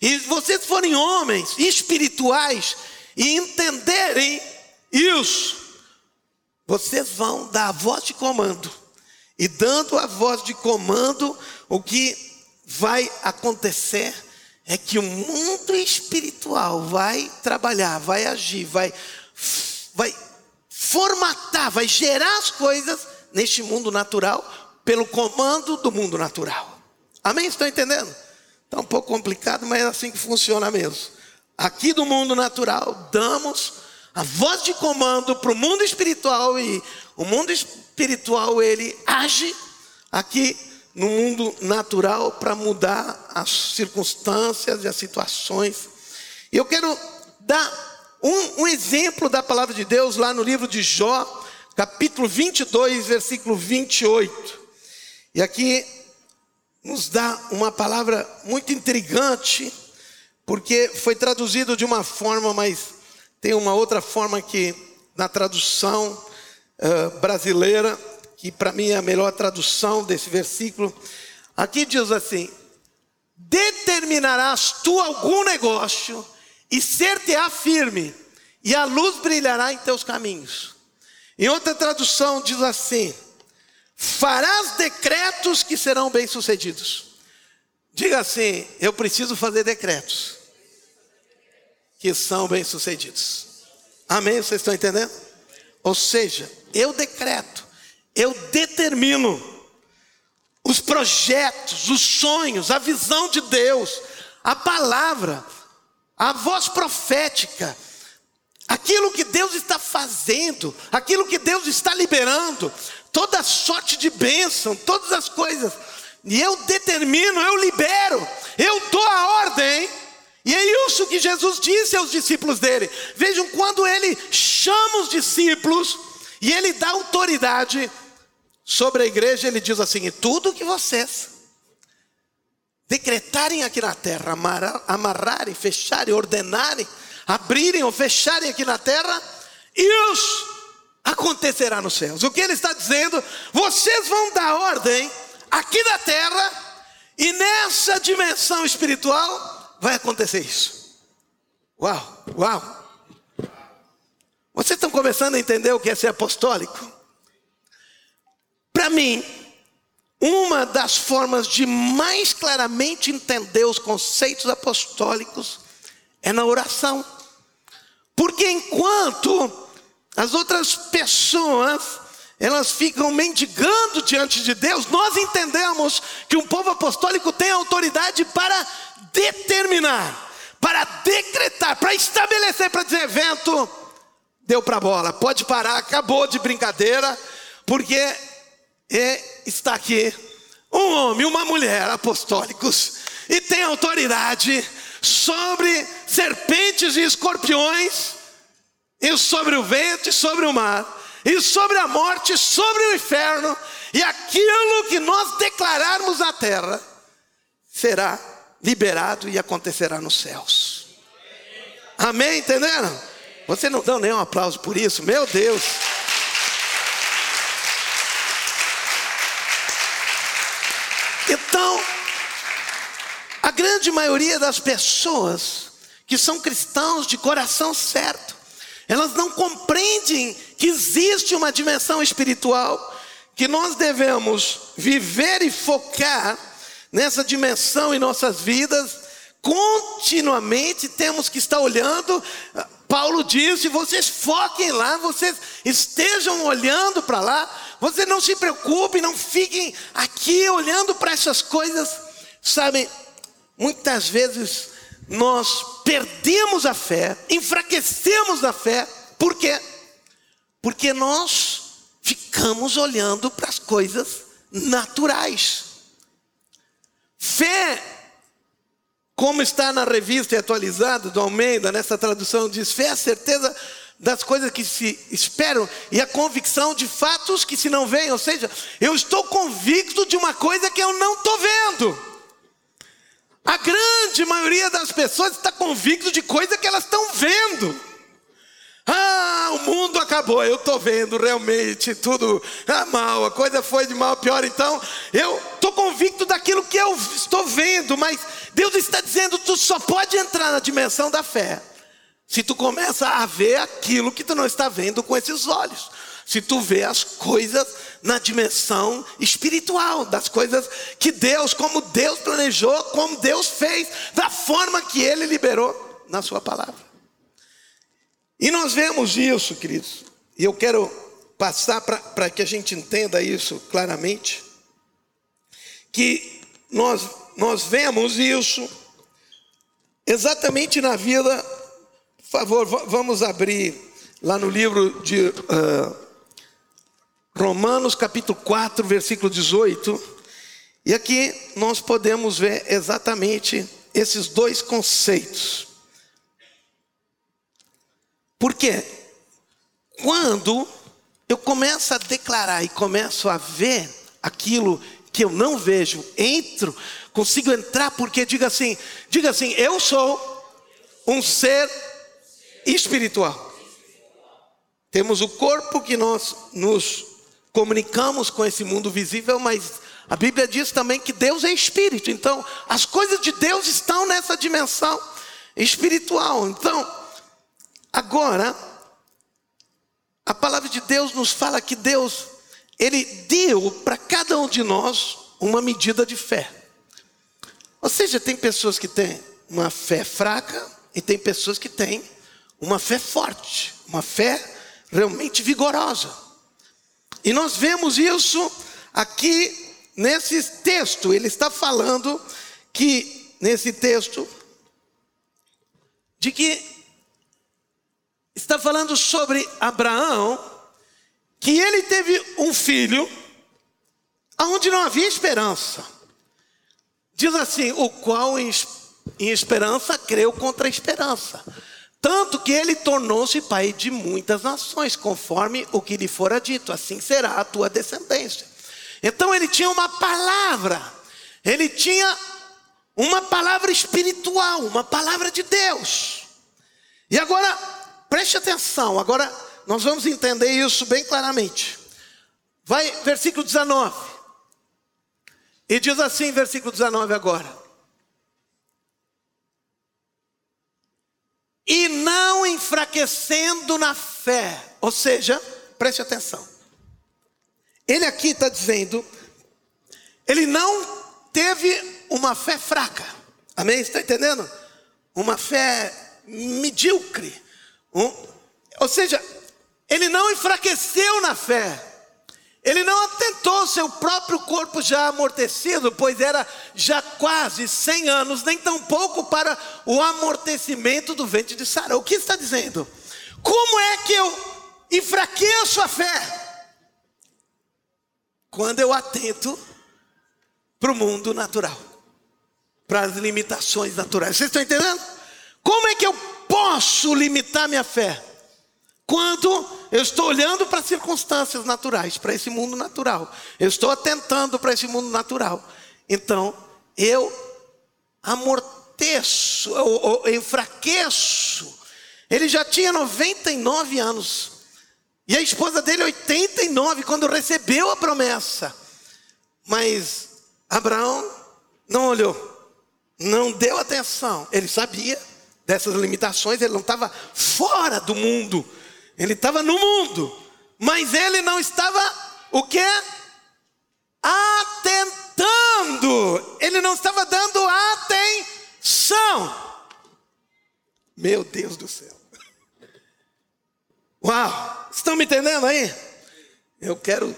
e vocês forem homens espirituais e entenderem isso, vocês vão dar a voz de comando. E dando a voz de comando, o que vai acontecer é que o mundo espiritual vai trabalhar, vai agir, vai, vai formatar, vai gerar as coisas neste mundo natural pelo comando do mundo natural. Amém? Estão entendendo? Está um pouco complicado, mas é assim que funciona mesmo. Aqui do mundo natural, damos a voz de comando para o mundo espiritual e o mundo espiritual ele age aqui no mundo natural para mudar as circunstâncias e as situações. E eu quero dar um, um exemplo da palavra de Deus lá no livro de Jó, capítulo 22, versículo 28. E aqui nos dá uma palavra muito intrigante, porque foi traduzido de uma forma, mas tem uma outra forma que na tradução uh, brasileira, que para mim é a melhor tradução desse versículo. Aqui diz assim: Determinarás tu algum negócio e ser-te-á firme, e a luz brilhará em teus caminhos. Em outra tradução diz assim: farás decretos que serão bem-sucedidos. Diga assim: eu preciso fazer decretos que são bem-sucedidos. Amém? Vocês estão entendendo? Ou seja, eu decreto, eu determino os projetos, os sonhos, a visão de Deus, a palavra a voz profética, aquilo que Deus está fazendo, aquilo que Deus está liberando, toda sorte de bênção, todas as coisas, e eu determino, eu libero, eu dou a ordem, e é isso que Jesus disse aos discípulos dele. Vejam, quando ele chama os discípulos e ele dá autoridade sobre a igreja, ele diz assim: tudo que vocês decretarem aqui na terra, amarrarem, fecharem, ordenarem, abrirem ou fecharem aqui na terra, isso acontecerá nos céus. O que ele está dizendo? Vocês vão dar ordem aqui na terra, e nessa dimensão espiritual vai acontecer isso. Uau, uau. Vocês estão começando a entender o que é ser apostólico? Para mim, uma das formas de mais claramente entender os conceitos apostólicos é na oração. Porque enquanto as outras pessoas elas ficam mendigando diante de Deus, nós entendemos que um povo apostólico tem autoridade para determinar, para decretar, para estabelecer, para dizer evento, deu para bola, pode parar, acabou de brincadeira, porque e está aqui um homem, uma mulher apostólicos, e tem autoridade sobre serpentes e escorpiões, e sobre o vento e sobre o mar, e sobre a morte, sobre o inferno, e aquilo que nós declararmos na terra será liberado e acontecerá nos céus. Amém? Entenderam? Você não dá nenhum aplauso por isso? Meu Deus! Então, A grande maioria das pessoas que são cristãos de coração certo, elas não compreendem que existe uma dimensão espiritual que nós devemos viver e focar nessa dimensão em nossas vidas. Continuamente temos que estar olhando. Paulo disse: vocês foquem lá, vocês estejam olhando para lá, vocês não se preocupem, não fiquem aqui olhando para essas coisas. Sabem, muitas vezes nós perdemos a fé, enfraquecemos a fé, por quê? Porque nós ficamos olhando para as coisas naturais. Fé, como está na revista atualizada do Almeida, nessa tradução diz: fé é a certeza das coisas que se esperam e a convicção de fatos que se não veem. Ou seja, eu estou convicto de uma coisa que eu não estou vendo. A grande maioria das pessoas está convicto de coisa que elas estão vendo. Ah, o mundo acabou. Eu estou vendo realmente tudo ah, mal. A coisa foi de mal pior. Então, eu estou convicto daquilo que eu estou vendo. Mas Deus está dizendo: tu só pode entrar na dimensão da fé se tu começa a ver aquilo que tu não está vendo com esses olhos. Se tu vê as coisas na dimensão espiritual, das coisas que Deus, como Deus planejou, como Deus fez, da forma que Ele liberou na Sua palavra. E nós vemos isso, queridos, e eu quero passar para que a gente entenda isso claramente, que nós, nós vemos isso exatamente na vida, por favor, vamos abrir lá no livro de uh, Romanos capítulo 4, versículo 18, e aqui nós podemos ver exatamente esses dois conceitos. Porque quando eu começo a declarar e começo a ver aquilo que eu não vejo, entro, consigo entrar porque diga assim, diga assim, eu sou um ser espiritual. Temos o corpo que nós nos comunicamos com esse mundo visível, mas a Bíblia diz também que Deus é espírito. Então, as coisas de Deus estão nessa dimensão espiritual. Então, Agora, a palavra de Deus nos fala que Deus, Ele deu para cada um de nós uma medida de fé. Ou seja, tem pessoas que têm uma fé fraca e tem pessoas que têm uma fé forte, uma fé realmente vigorosa. E nós vemos isso aqui nesse texto. Ele está falando que, nesse texto, de que está falando sobre Abraão, que ele teve um filho, aonde não havia esperança. Diz assim: o qual em, esperança creu contra a esperança. Tanto que ele tornou-se pai de muitas nações, conforme o que lhe fora dito, assim será a tua descendência. Então ele tinha uma palavra, ele tinha uma palavra espiritual, uma palavra de Deus. E agora, Preste atenção, agora nós vamos entender isso bem claramente. Vai, versículo 19. E diz assim, versículo 19 agora. E não enfraquecendo na fé, ou seja, preste atenção. Ele aqui está dizendo, ele não teve uma fé fraca, amém? Está entendendo? Uma fé medíocre um, ou seja, ele não enfraqueceu na fé. Ele não atentou seu próprio corpo já amortecido, pois era já quase 100 anos, nem tampouco para o amortecimento do ventre de Sara. O que está dizendo? Como é que eu enfraqueço a fé? Quando eu atento para o mundo natural, para as limitações naturais. Vocês estão entendendo? Como é que eu posso limitar minha fé? Quando eu estou olhando para as circunstâncias naturais, para esse mundo natural, eu estou atentando para esse mundo natural, então eu amorteço, eu, eu enfraqueço. Ele já tinha 99 anos, e a esposa dele 89 quando recebeu a promessa, mas Abraão não olhou, não deu atenção. Ele sabia dessas limitações, ele não estava fora do mundo, ele estava no mundo, mas ele não estava o que? Atentando, ele não estava dando atenção. Meu Deus do céu. Uau, estão me entendendo aí? Eu quero,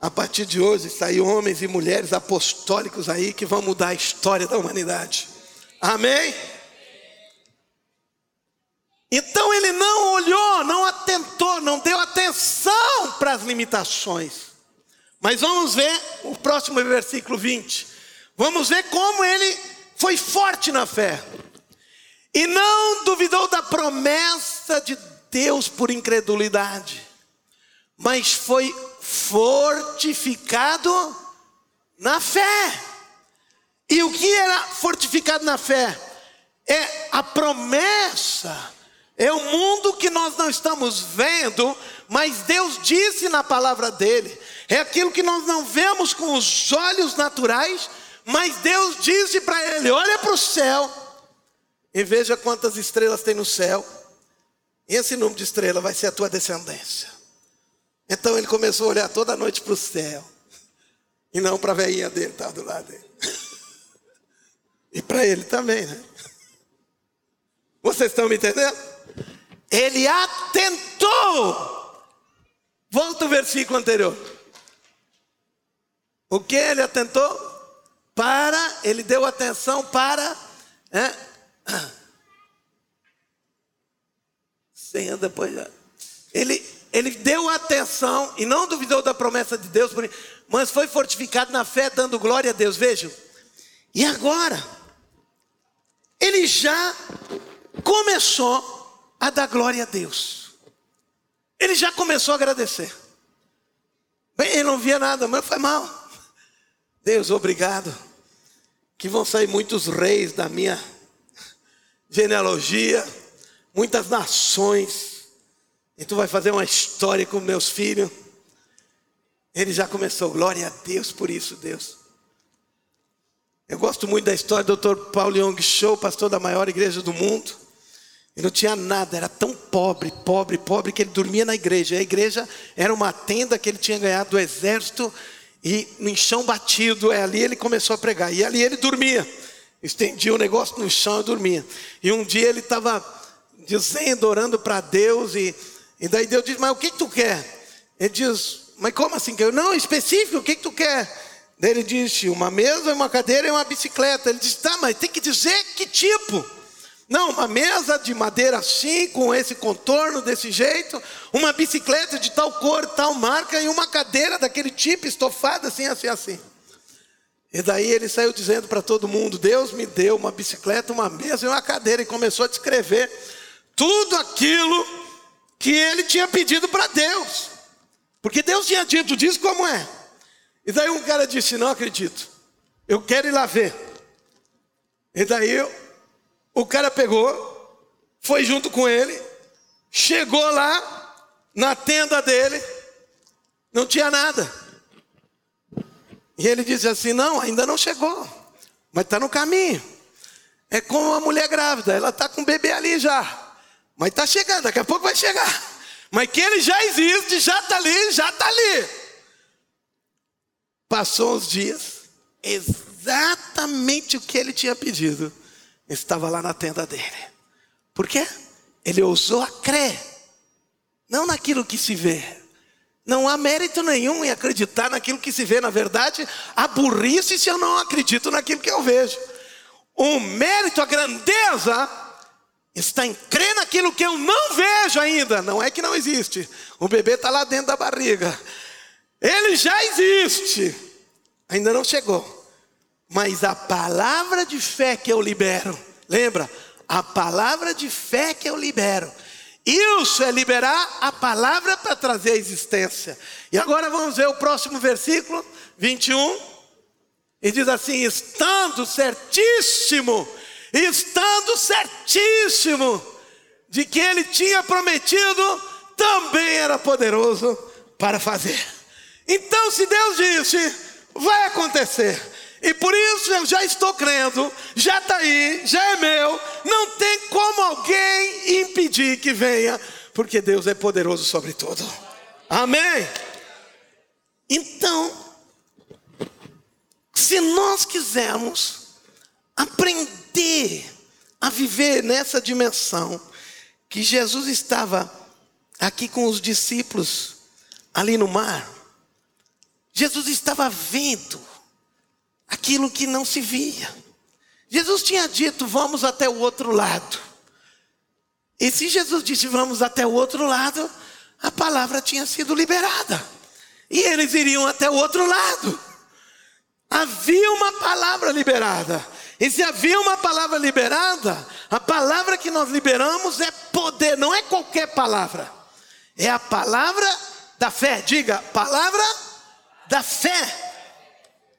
a partir de hoje, sair homens e mulheres apostólicos aí que vão mudar a história da humanidade. Amém? Então ele não olhou, não atentou, não deu atenção para as limitações. Mas vamos ver o próximo versículo 20. Vamos ver como ele foi forte na fé. E não duvidou da promessa de Deus por incredulidade, mas foi fortificado na fé. E o que era fortificado na fé? É a promessa é o mundo que nós não estamos vendo, mas Deus disse na palavra dele. É aquilo que nós não vemos com os olhos naturais, mas Deus disse para ele: olha para o céu e veja quantas estrelas tem no céu. E esse número de estrelas vai ser a tua descendência. Então ele começou a olhar toda noite para o céu. E não para a veinha dele, estava do lado dele. E para ele também, né? Vocês estão me entendendo? Ele atentou. Volta o versículo anterior. O que ele atentou? Para, ele deu atenção para. É, Senha depois. Ele, ele deu atenção e não duvidou da promessa de Deus, mas foi fortificado na fé, dando glória a Deus. Vejam. E agora? Ele já começou a dar glória a Deus. Ele já começou a agradecer. Bem, ele não via nada, mas foi mal. Deus, obrigado. Que vão sair muitos reis da minha genealogia, muitas nações. E tu vai fazer uma história com meus filhos. Ele já começou, glória a Deus por isso, Deus. Eu gosto muito da história do Dr. Paulo Young Show, pastor da maior igreja do mundo. Ele não tinha nada, era tão pobre, pobre, pobre, que ele dormia na igreja. A igreja era uma tenda que ele tinha ganhado do exército, e no chão batido, é ali ele começou a pregar. E ali ele dormia, estendia o negócio no chão e dormia. E um dia ele estava dizendo, orando para Deus, e, e daí Deus diz: Mas o que, que tu quer? Ele diz: Mas como assim? Não, específico, o que, que tu quer? Daí ele disse: Uma mesa, uma cadeira e uma bicicleta. Ele disse: Tá, mas tem que dizer que tipo. Não, uma mesa de madeira assim, com esse contorno desse jeito, uma bicicleta de tal cor, tal marca e uma cadeira daquele tipo, estofada assim, assim, assim. E daí ele saiu dizendo para todo mundo: Deus me deu uma bicicleta, uma mesa e uma cadeira, e começou a descrever tudo aquilo que ele tinha pedido para Deus, porque Deus tinha dito: diz como é. E daí um cara disse: Não acredito, eu quero ir lá ver. E daí eu o cara pegou, foi junto com ele, chegou lá na tenda dele, não tinha nada. E ele disse assim: Não, ainda não chegou, mas está no caminho. É como uma mulher grávida, ela está com o bebê ali já, mas está chegando, daqui a pouco vai chegar. Mas que ele já existe, já está ali, já está ali. Passou os dias, exatamente o que ele tinha pedido estava lá na tenda dele. Por quê? Ele ousou a crer, não naquilo que se vê. Não há mérito nenhum em acreditar naquilo que se vê, na verdade, há burrice se eu não acredito naquilo que eu vejo. O mérito, a grandeza, está em crer naquilo que eu não vejo ainda. Não é que não existe. O bebê está lá dentro da barriga. Ele já existe. Ainda não chegou. Mas a palavra de fé que eu libero, lembra? A palavra de fé que eu libero. Isso é liberar a palavra para trazer a existência. E agora vamos ver o próximo versículo, 21. E diz assim: estando certíssimo, estando certíssimo de que ele tinha prometido, também era poderoso para fazer. Então, se Deus disse, vai acontecer. E por isso eu já estou crendo, já está aí, já é meu. Não tem como alguém impedir que venha, porque Deus é poderoso sobre tudo. Amém? Então, se nós quisermos aprender a viver nessa dimensão que Jesus estava aqui com os discípulos ali no mar, Jesus estava vendo aquilo que não se via. Jesus tinha dito: vamos até o outro lado. E se Jesus disse: vamos até o outro lado, a palavra tinha sido liberada. E eles iriam até o outro lado. Havia uma palavra liberada. E se havia uma palavra liberada, a palavra que nós liberamos é poder, não é qualquer palavra. É a palavra da fé. Diga, palavra da fé.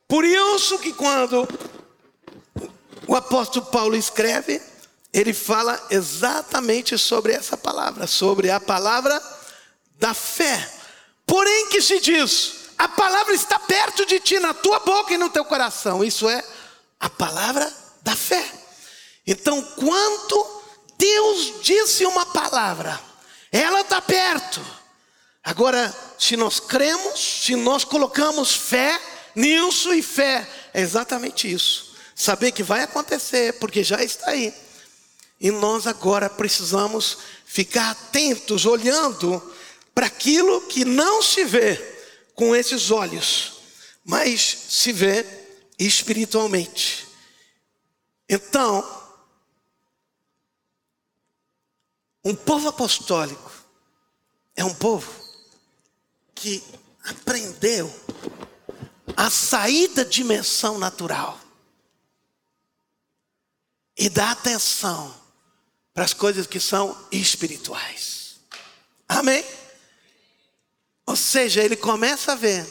Por isso que quando o apóstolo Paulo escreve, ele fala exatamente sobre essa palavra, sobre a palavra da fé. Porém que se diz, a palavra está perto de ti, na tua boca e no teu coração. Isso é a palavra da fé. Então, quando Deus disse uma palavra, ela está perto. Agora, se nós cremos, se nós colocamos fé, nisso e fé. É exatamente isso. Saber que vai acontecer, porque já está aí. E nós agora precisamos ficar atentos, olhando para aquilo que não se vê com esses olhos, mas se vê espiritualmente. Então, um povo apostólico é um povo que aprendeu a sair da dimensão natural e dar atenção para as coisas que são espirituais. Amém? Ou seja, ele começa a ver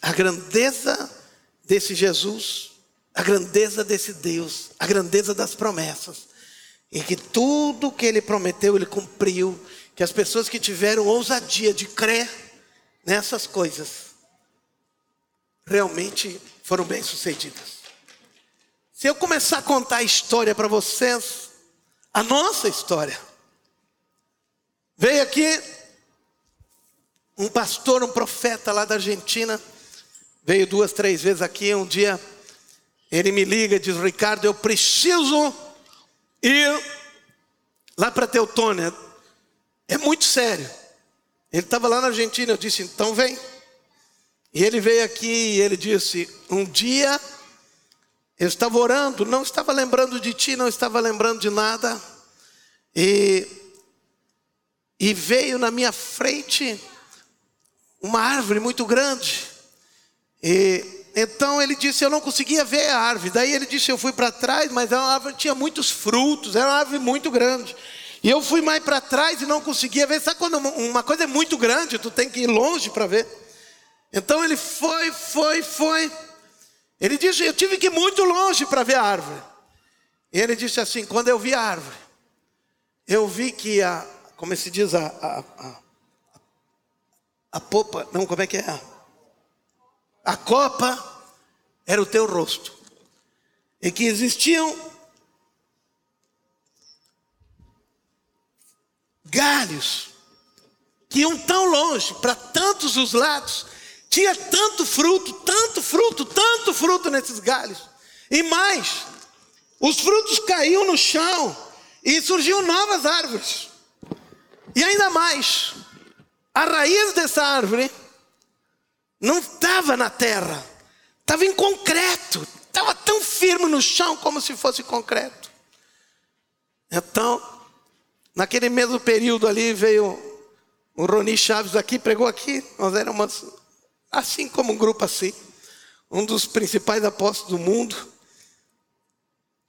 a grandeza desse Jesus, a grandeza desse Deus, a grandeza das promessas, e que tudo que ele prometeu, ele cumpriu, que as pessoas que tiveram ousadia de crer nessas coisas, realmente foram bem-sucedidas. Se eu começar a contar a história para vocês, a nossa história, veio aqui um pastor, um profeta lá da Argentina, veio duas, três vezes aqui. Um dia ele me liga e diz: Ricardo, eu preciso ir lá para Teutônia. É muito sério. Ele estava lá na Argentina. Eu disse: então vem. E ele veio aqui e ele disse: Um dia eu estava orando, não estava lembrando de ti, não estava lembrando de nada, e, e veio na minha frente uma árvore muito grande. E então ele disse: Eu não conseguia ver a árvore. Daí ele disse: Eu fui para trás, mas a árvore tinha muitos frutos, era uma árvore muito grande. E eu fui mais para trás e não conseguia ver. Sabe quando uma coisa é muito grande, tu tem que ir longe para ver? Então ele foi, foi, foi. Ele disse: Eu tive que ir muito longe para ver a árvore. E ele disse assim: Quando eu vi a árvore, eu vi que a, como se diz, a, a, a, a popa, não, como é que é? A copa era o teu rosto. E que existiam galhos que iam tão longe, para tantos os lados, tinha tanto fruto, tanto fruto, tanto fruto nesses galhos. E mais, os frutos caíam no chão e surgiam novas árvores. E ainda mais, a raiz dessa árvore não estava na terra, estava em concreto, estava tão firme no chão como se fosse concreto. Então, naquele mesmo período ali veio o Roni Chaves aqui, pregou aqui, nós éramos assim como um grupo assim, um dos principais apóstolos do mundo.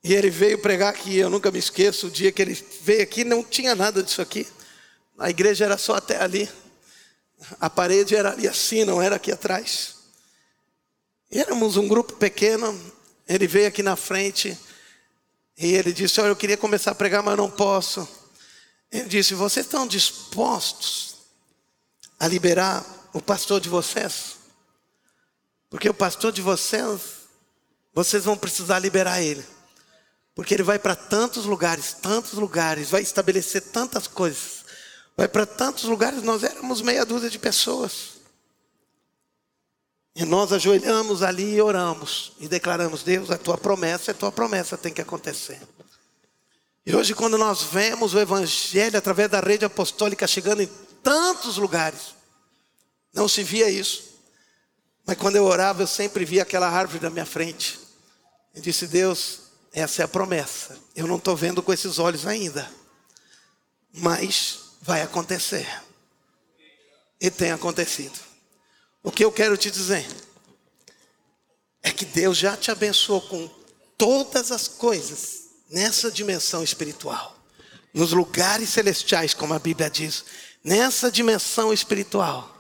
E ele veio pregar aqui, eu nunca me esqueço, o dia que ele veio aqui não tinha nada disso aqui. A igreja era só até ali. A parede era ali assim, não era aqui atrás. E éramos um grupo pequeno. Ele veio aqui na frente e ele disse: Olha, eu queria começar a pregar, mas não posso. Ele disse: Vocês estão dispostos a liberar o pastor de vocês? Porque o pastor de vocês vocês vão precisar liberar ele. Porque ele vai para tantos lugares, tantos lugares, vai estabelecer tantas coisas. Vai para tantos lugares, nós éramos meia dúzia de pessoas. E nós ajoelhamos ali e oramos e declaramos: Deus, a tua promessa, a tua promessa tem que acontecer. E hoje, quando nós vemos o Evangelho através da rede apostólica chegando em tantos lugares, não se via isso. Mas quando eu orava, eu sempre via aquela árvore na minha frente. Eu disse: Deus, essa é a promessa. Eu não estou vendo com esses olhos ainda, mas vai acontecer. E tem acontecido. O que eu quero te dizer é que Deus já te abençoou com todas as coisas nessa dimensão espiritual, nos lugares celestiais, como a Bíblia diz, nessa dimensão espiritual.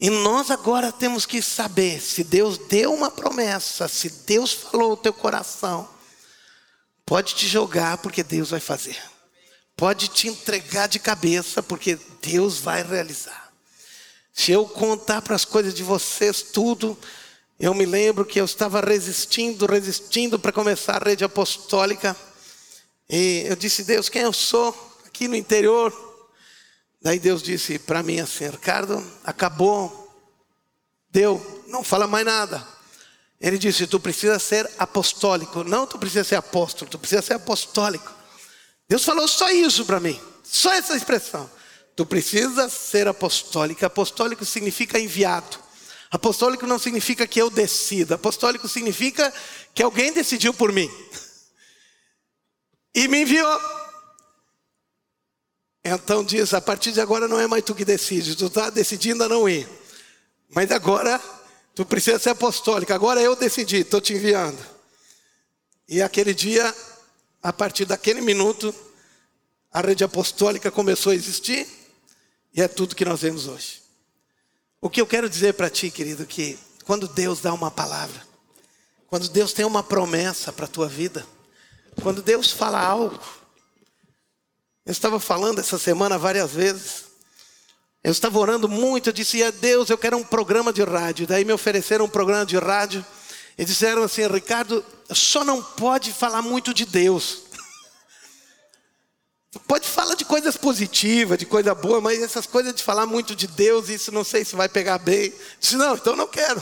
E nós agora temos que saber se Deus deu uma promessa, se Deus falou o teu coração, Pode te jogar, porque Deus vai fazer. Pode te entregar de cabeça, porque Deus vai realizar. Se eu contar para as coisas de vocês tudo, eu me lembro que eu estava resistindo, resistindo para começar a rede apostólica. E eu disse, Deus, quem eu sou aqui no interior? Daí Deus disse para mim assim, Ricardo, acabou. Deu, não fala mais nada. Ele disse: Tu precisa ser apostólico. Não, tu precisa ser apóstolo, tu precisa ser apostólico. Deus falou só isso para mim, só essa expressão. Tu precisa ser apostólico. Apostólico significa enviado. Apostólico não significa que eu decida. Apostólico significa que alguém decidiu por mim e me enviou. Então diz: a partir de agora não é mais tu que decide, tu está decidindo a não ir. Mas agora Tu precisa ser apostólico. Agora eu decidi, estou te enviando. E aquele dia, a partir daquele minuto, a rede apostólica começou a existir. E é tudo que nós vemos hoje. O que eu quero dizer para ti, querido, que quando Deus dá uma palavra, quando Deus tem uma promessa para a tua vida, quando Deus fala algo, eu estava falando essa semana várias vezes, eu estava orando muito, eu disse, Deus, eu quero um programa de rádio. Daí me ofereceram um programa de rádio. E disseram assim, Ricardo, só não pode falar muito de Deus. Pode falar de coisas positivas, de coisa boa, mas essas coisas de falar muito de Deus, isso não sei se vai pegar bem. Eu disse, não, então não quero.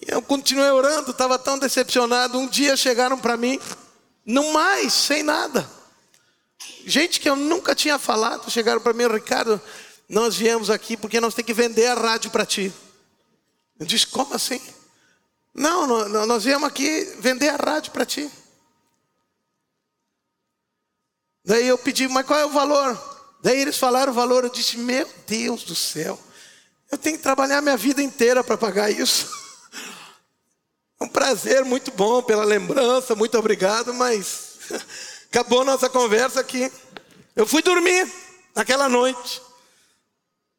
E eu continuei orando, estava tão decepcionado. Um dia chegaram para mim, não mais, sem nada. Gente que eu nunca tinha falado, chegaram para mim, Ricardo, nós viemos aqui porque nós temos que vender a rádio para ti. Eu disse, como assim? Não, nós viemos aqui vender a rádio para ti. Daí eu pedi, mas qual é o valor? Daí eles falaram o valor, eu disse, meu Deus do céu, eu tenho que trabalhar minha vida inteira para pagar isso. É um prazer muito bom pela lembrança, muito obrigado, mas acabou nossa conversa aqui. Eu fui dormir naquela noite.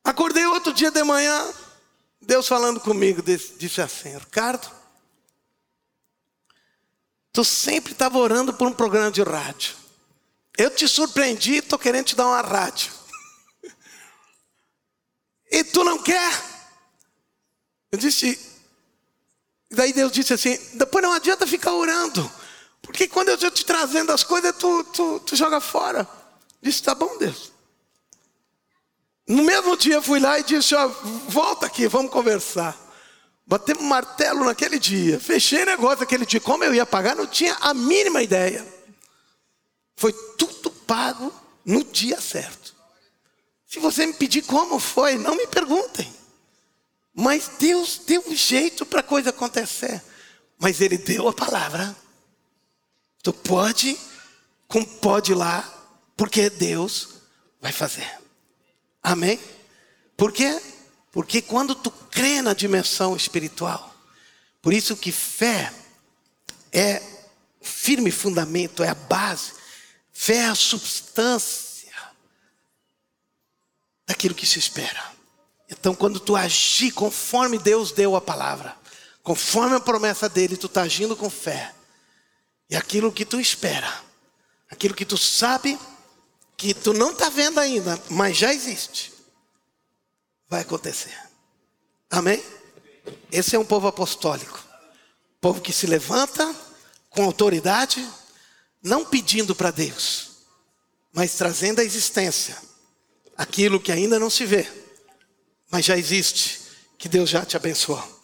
Acordei outro dia de manhã, Deus falando comigo, disse assim: Ricardo, tu sempre estava orando por um programa de rádio. Eu te surpreendi, estou querendo te dar uma rádio. e tu não quer? Eu disse, daí Deus disse assim: depois não adianta ficar orando, porque quando eu estou te trazendo as coisas, tu, tu, tu joga fora. Disse, tá bom, Deus. No mesmo dia fui lá e disse: ó, volta aqui, vamos conversar. Batemos um martelo naquele dia. Fechei negócio aquele dia. Como eu ia pagar, não tinha a mínima ideia. Foi tudo pago no dia certo. Se você me pedir como foi, não me perguntem. Mas Deus deu um jeito para a coisa acontecer. Mas Ele deu a palavra. Tu pode, com pode lá, porque Deus vai fazer. Amém? Por quê? Porque quando tu crê na dimensão espiritual, por isso que fé é firme fundamento, é a base, fé é a substância daquilo que se espera. Então, quando tu agir conforme Deus deu a palavra, conforme a promessa dele, tu está agindo com fé. E aquilo que tu espera, aquilo que tu sabe que tu não está vendo ainda, mas já existe, vai acontecer. Amém? Esse é um povo apostólico. Povo que se levanta com autoridade, não pedindo para Deus, mas trazendo à existência aquilo que ainda não se vê, mas já existe, que Deus já te abençoou.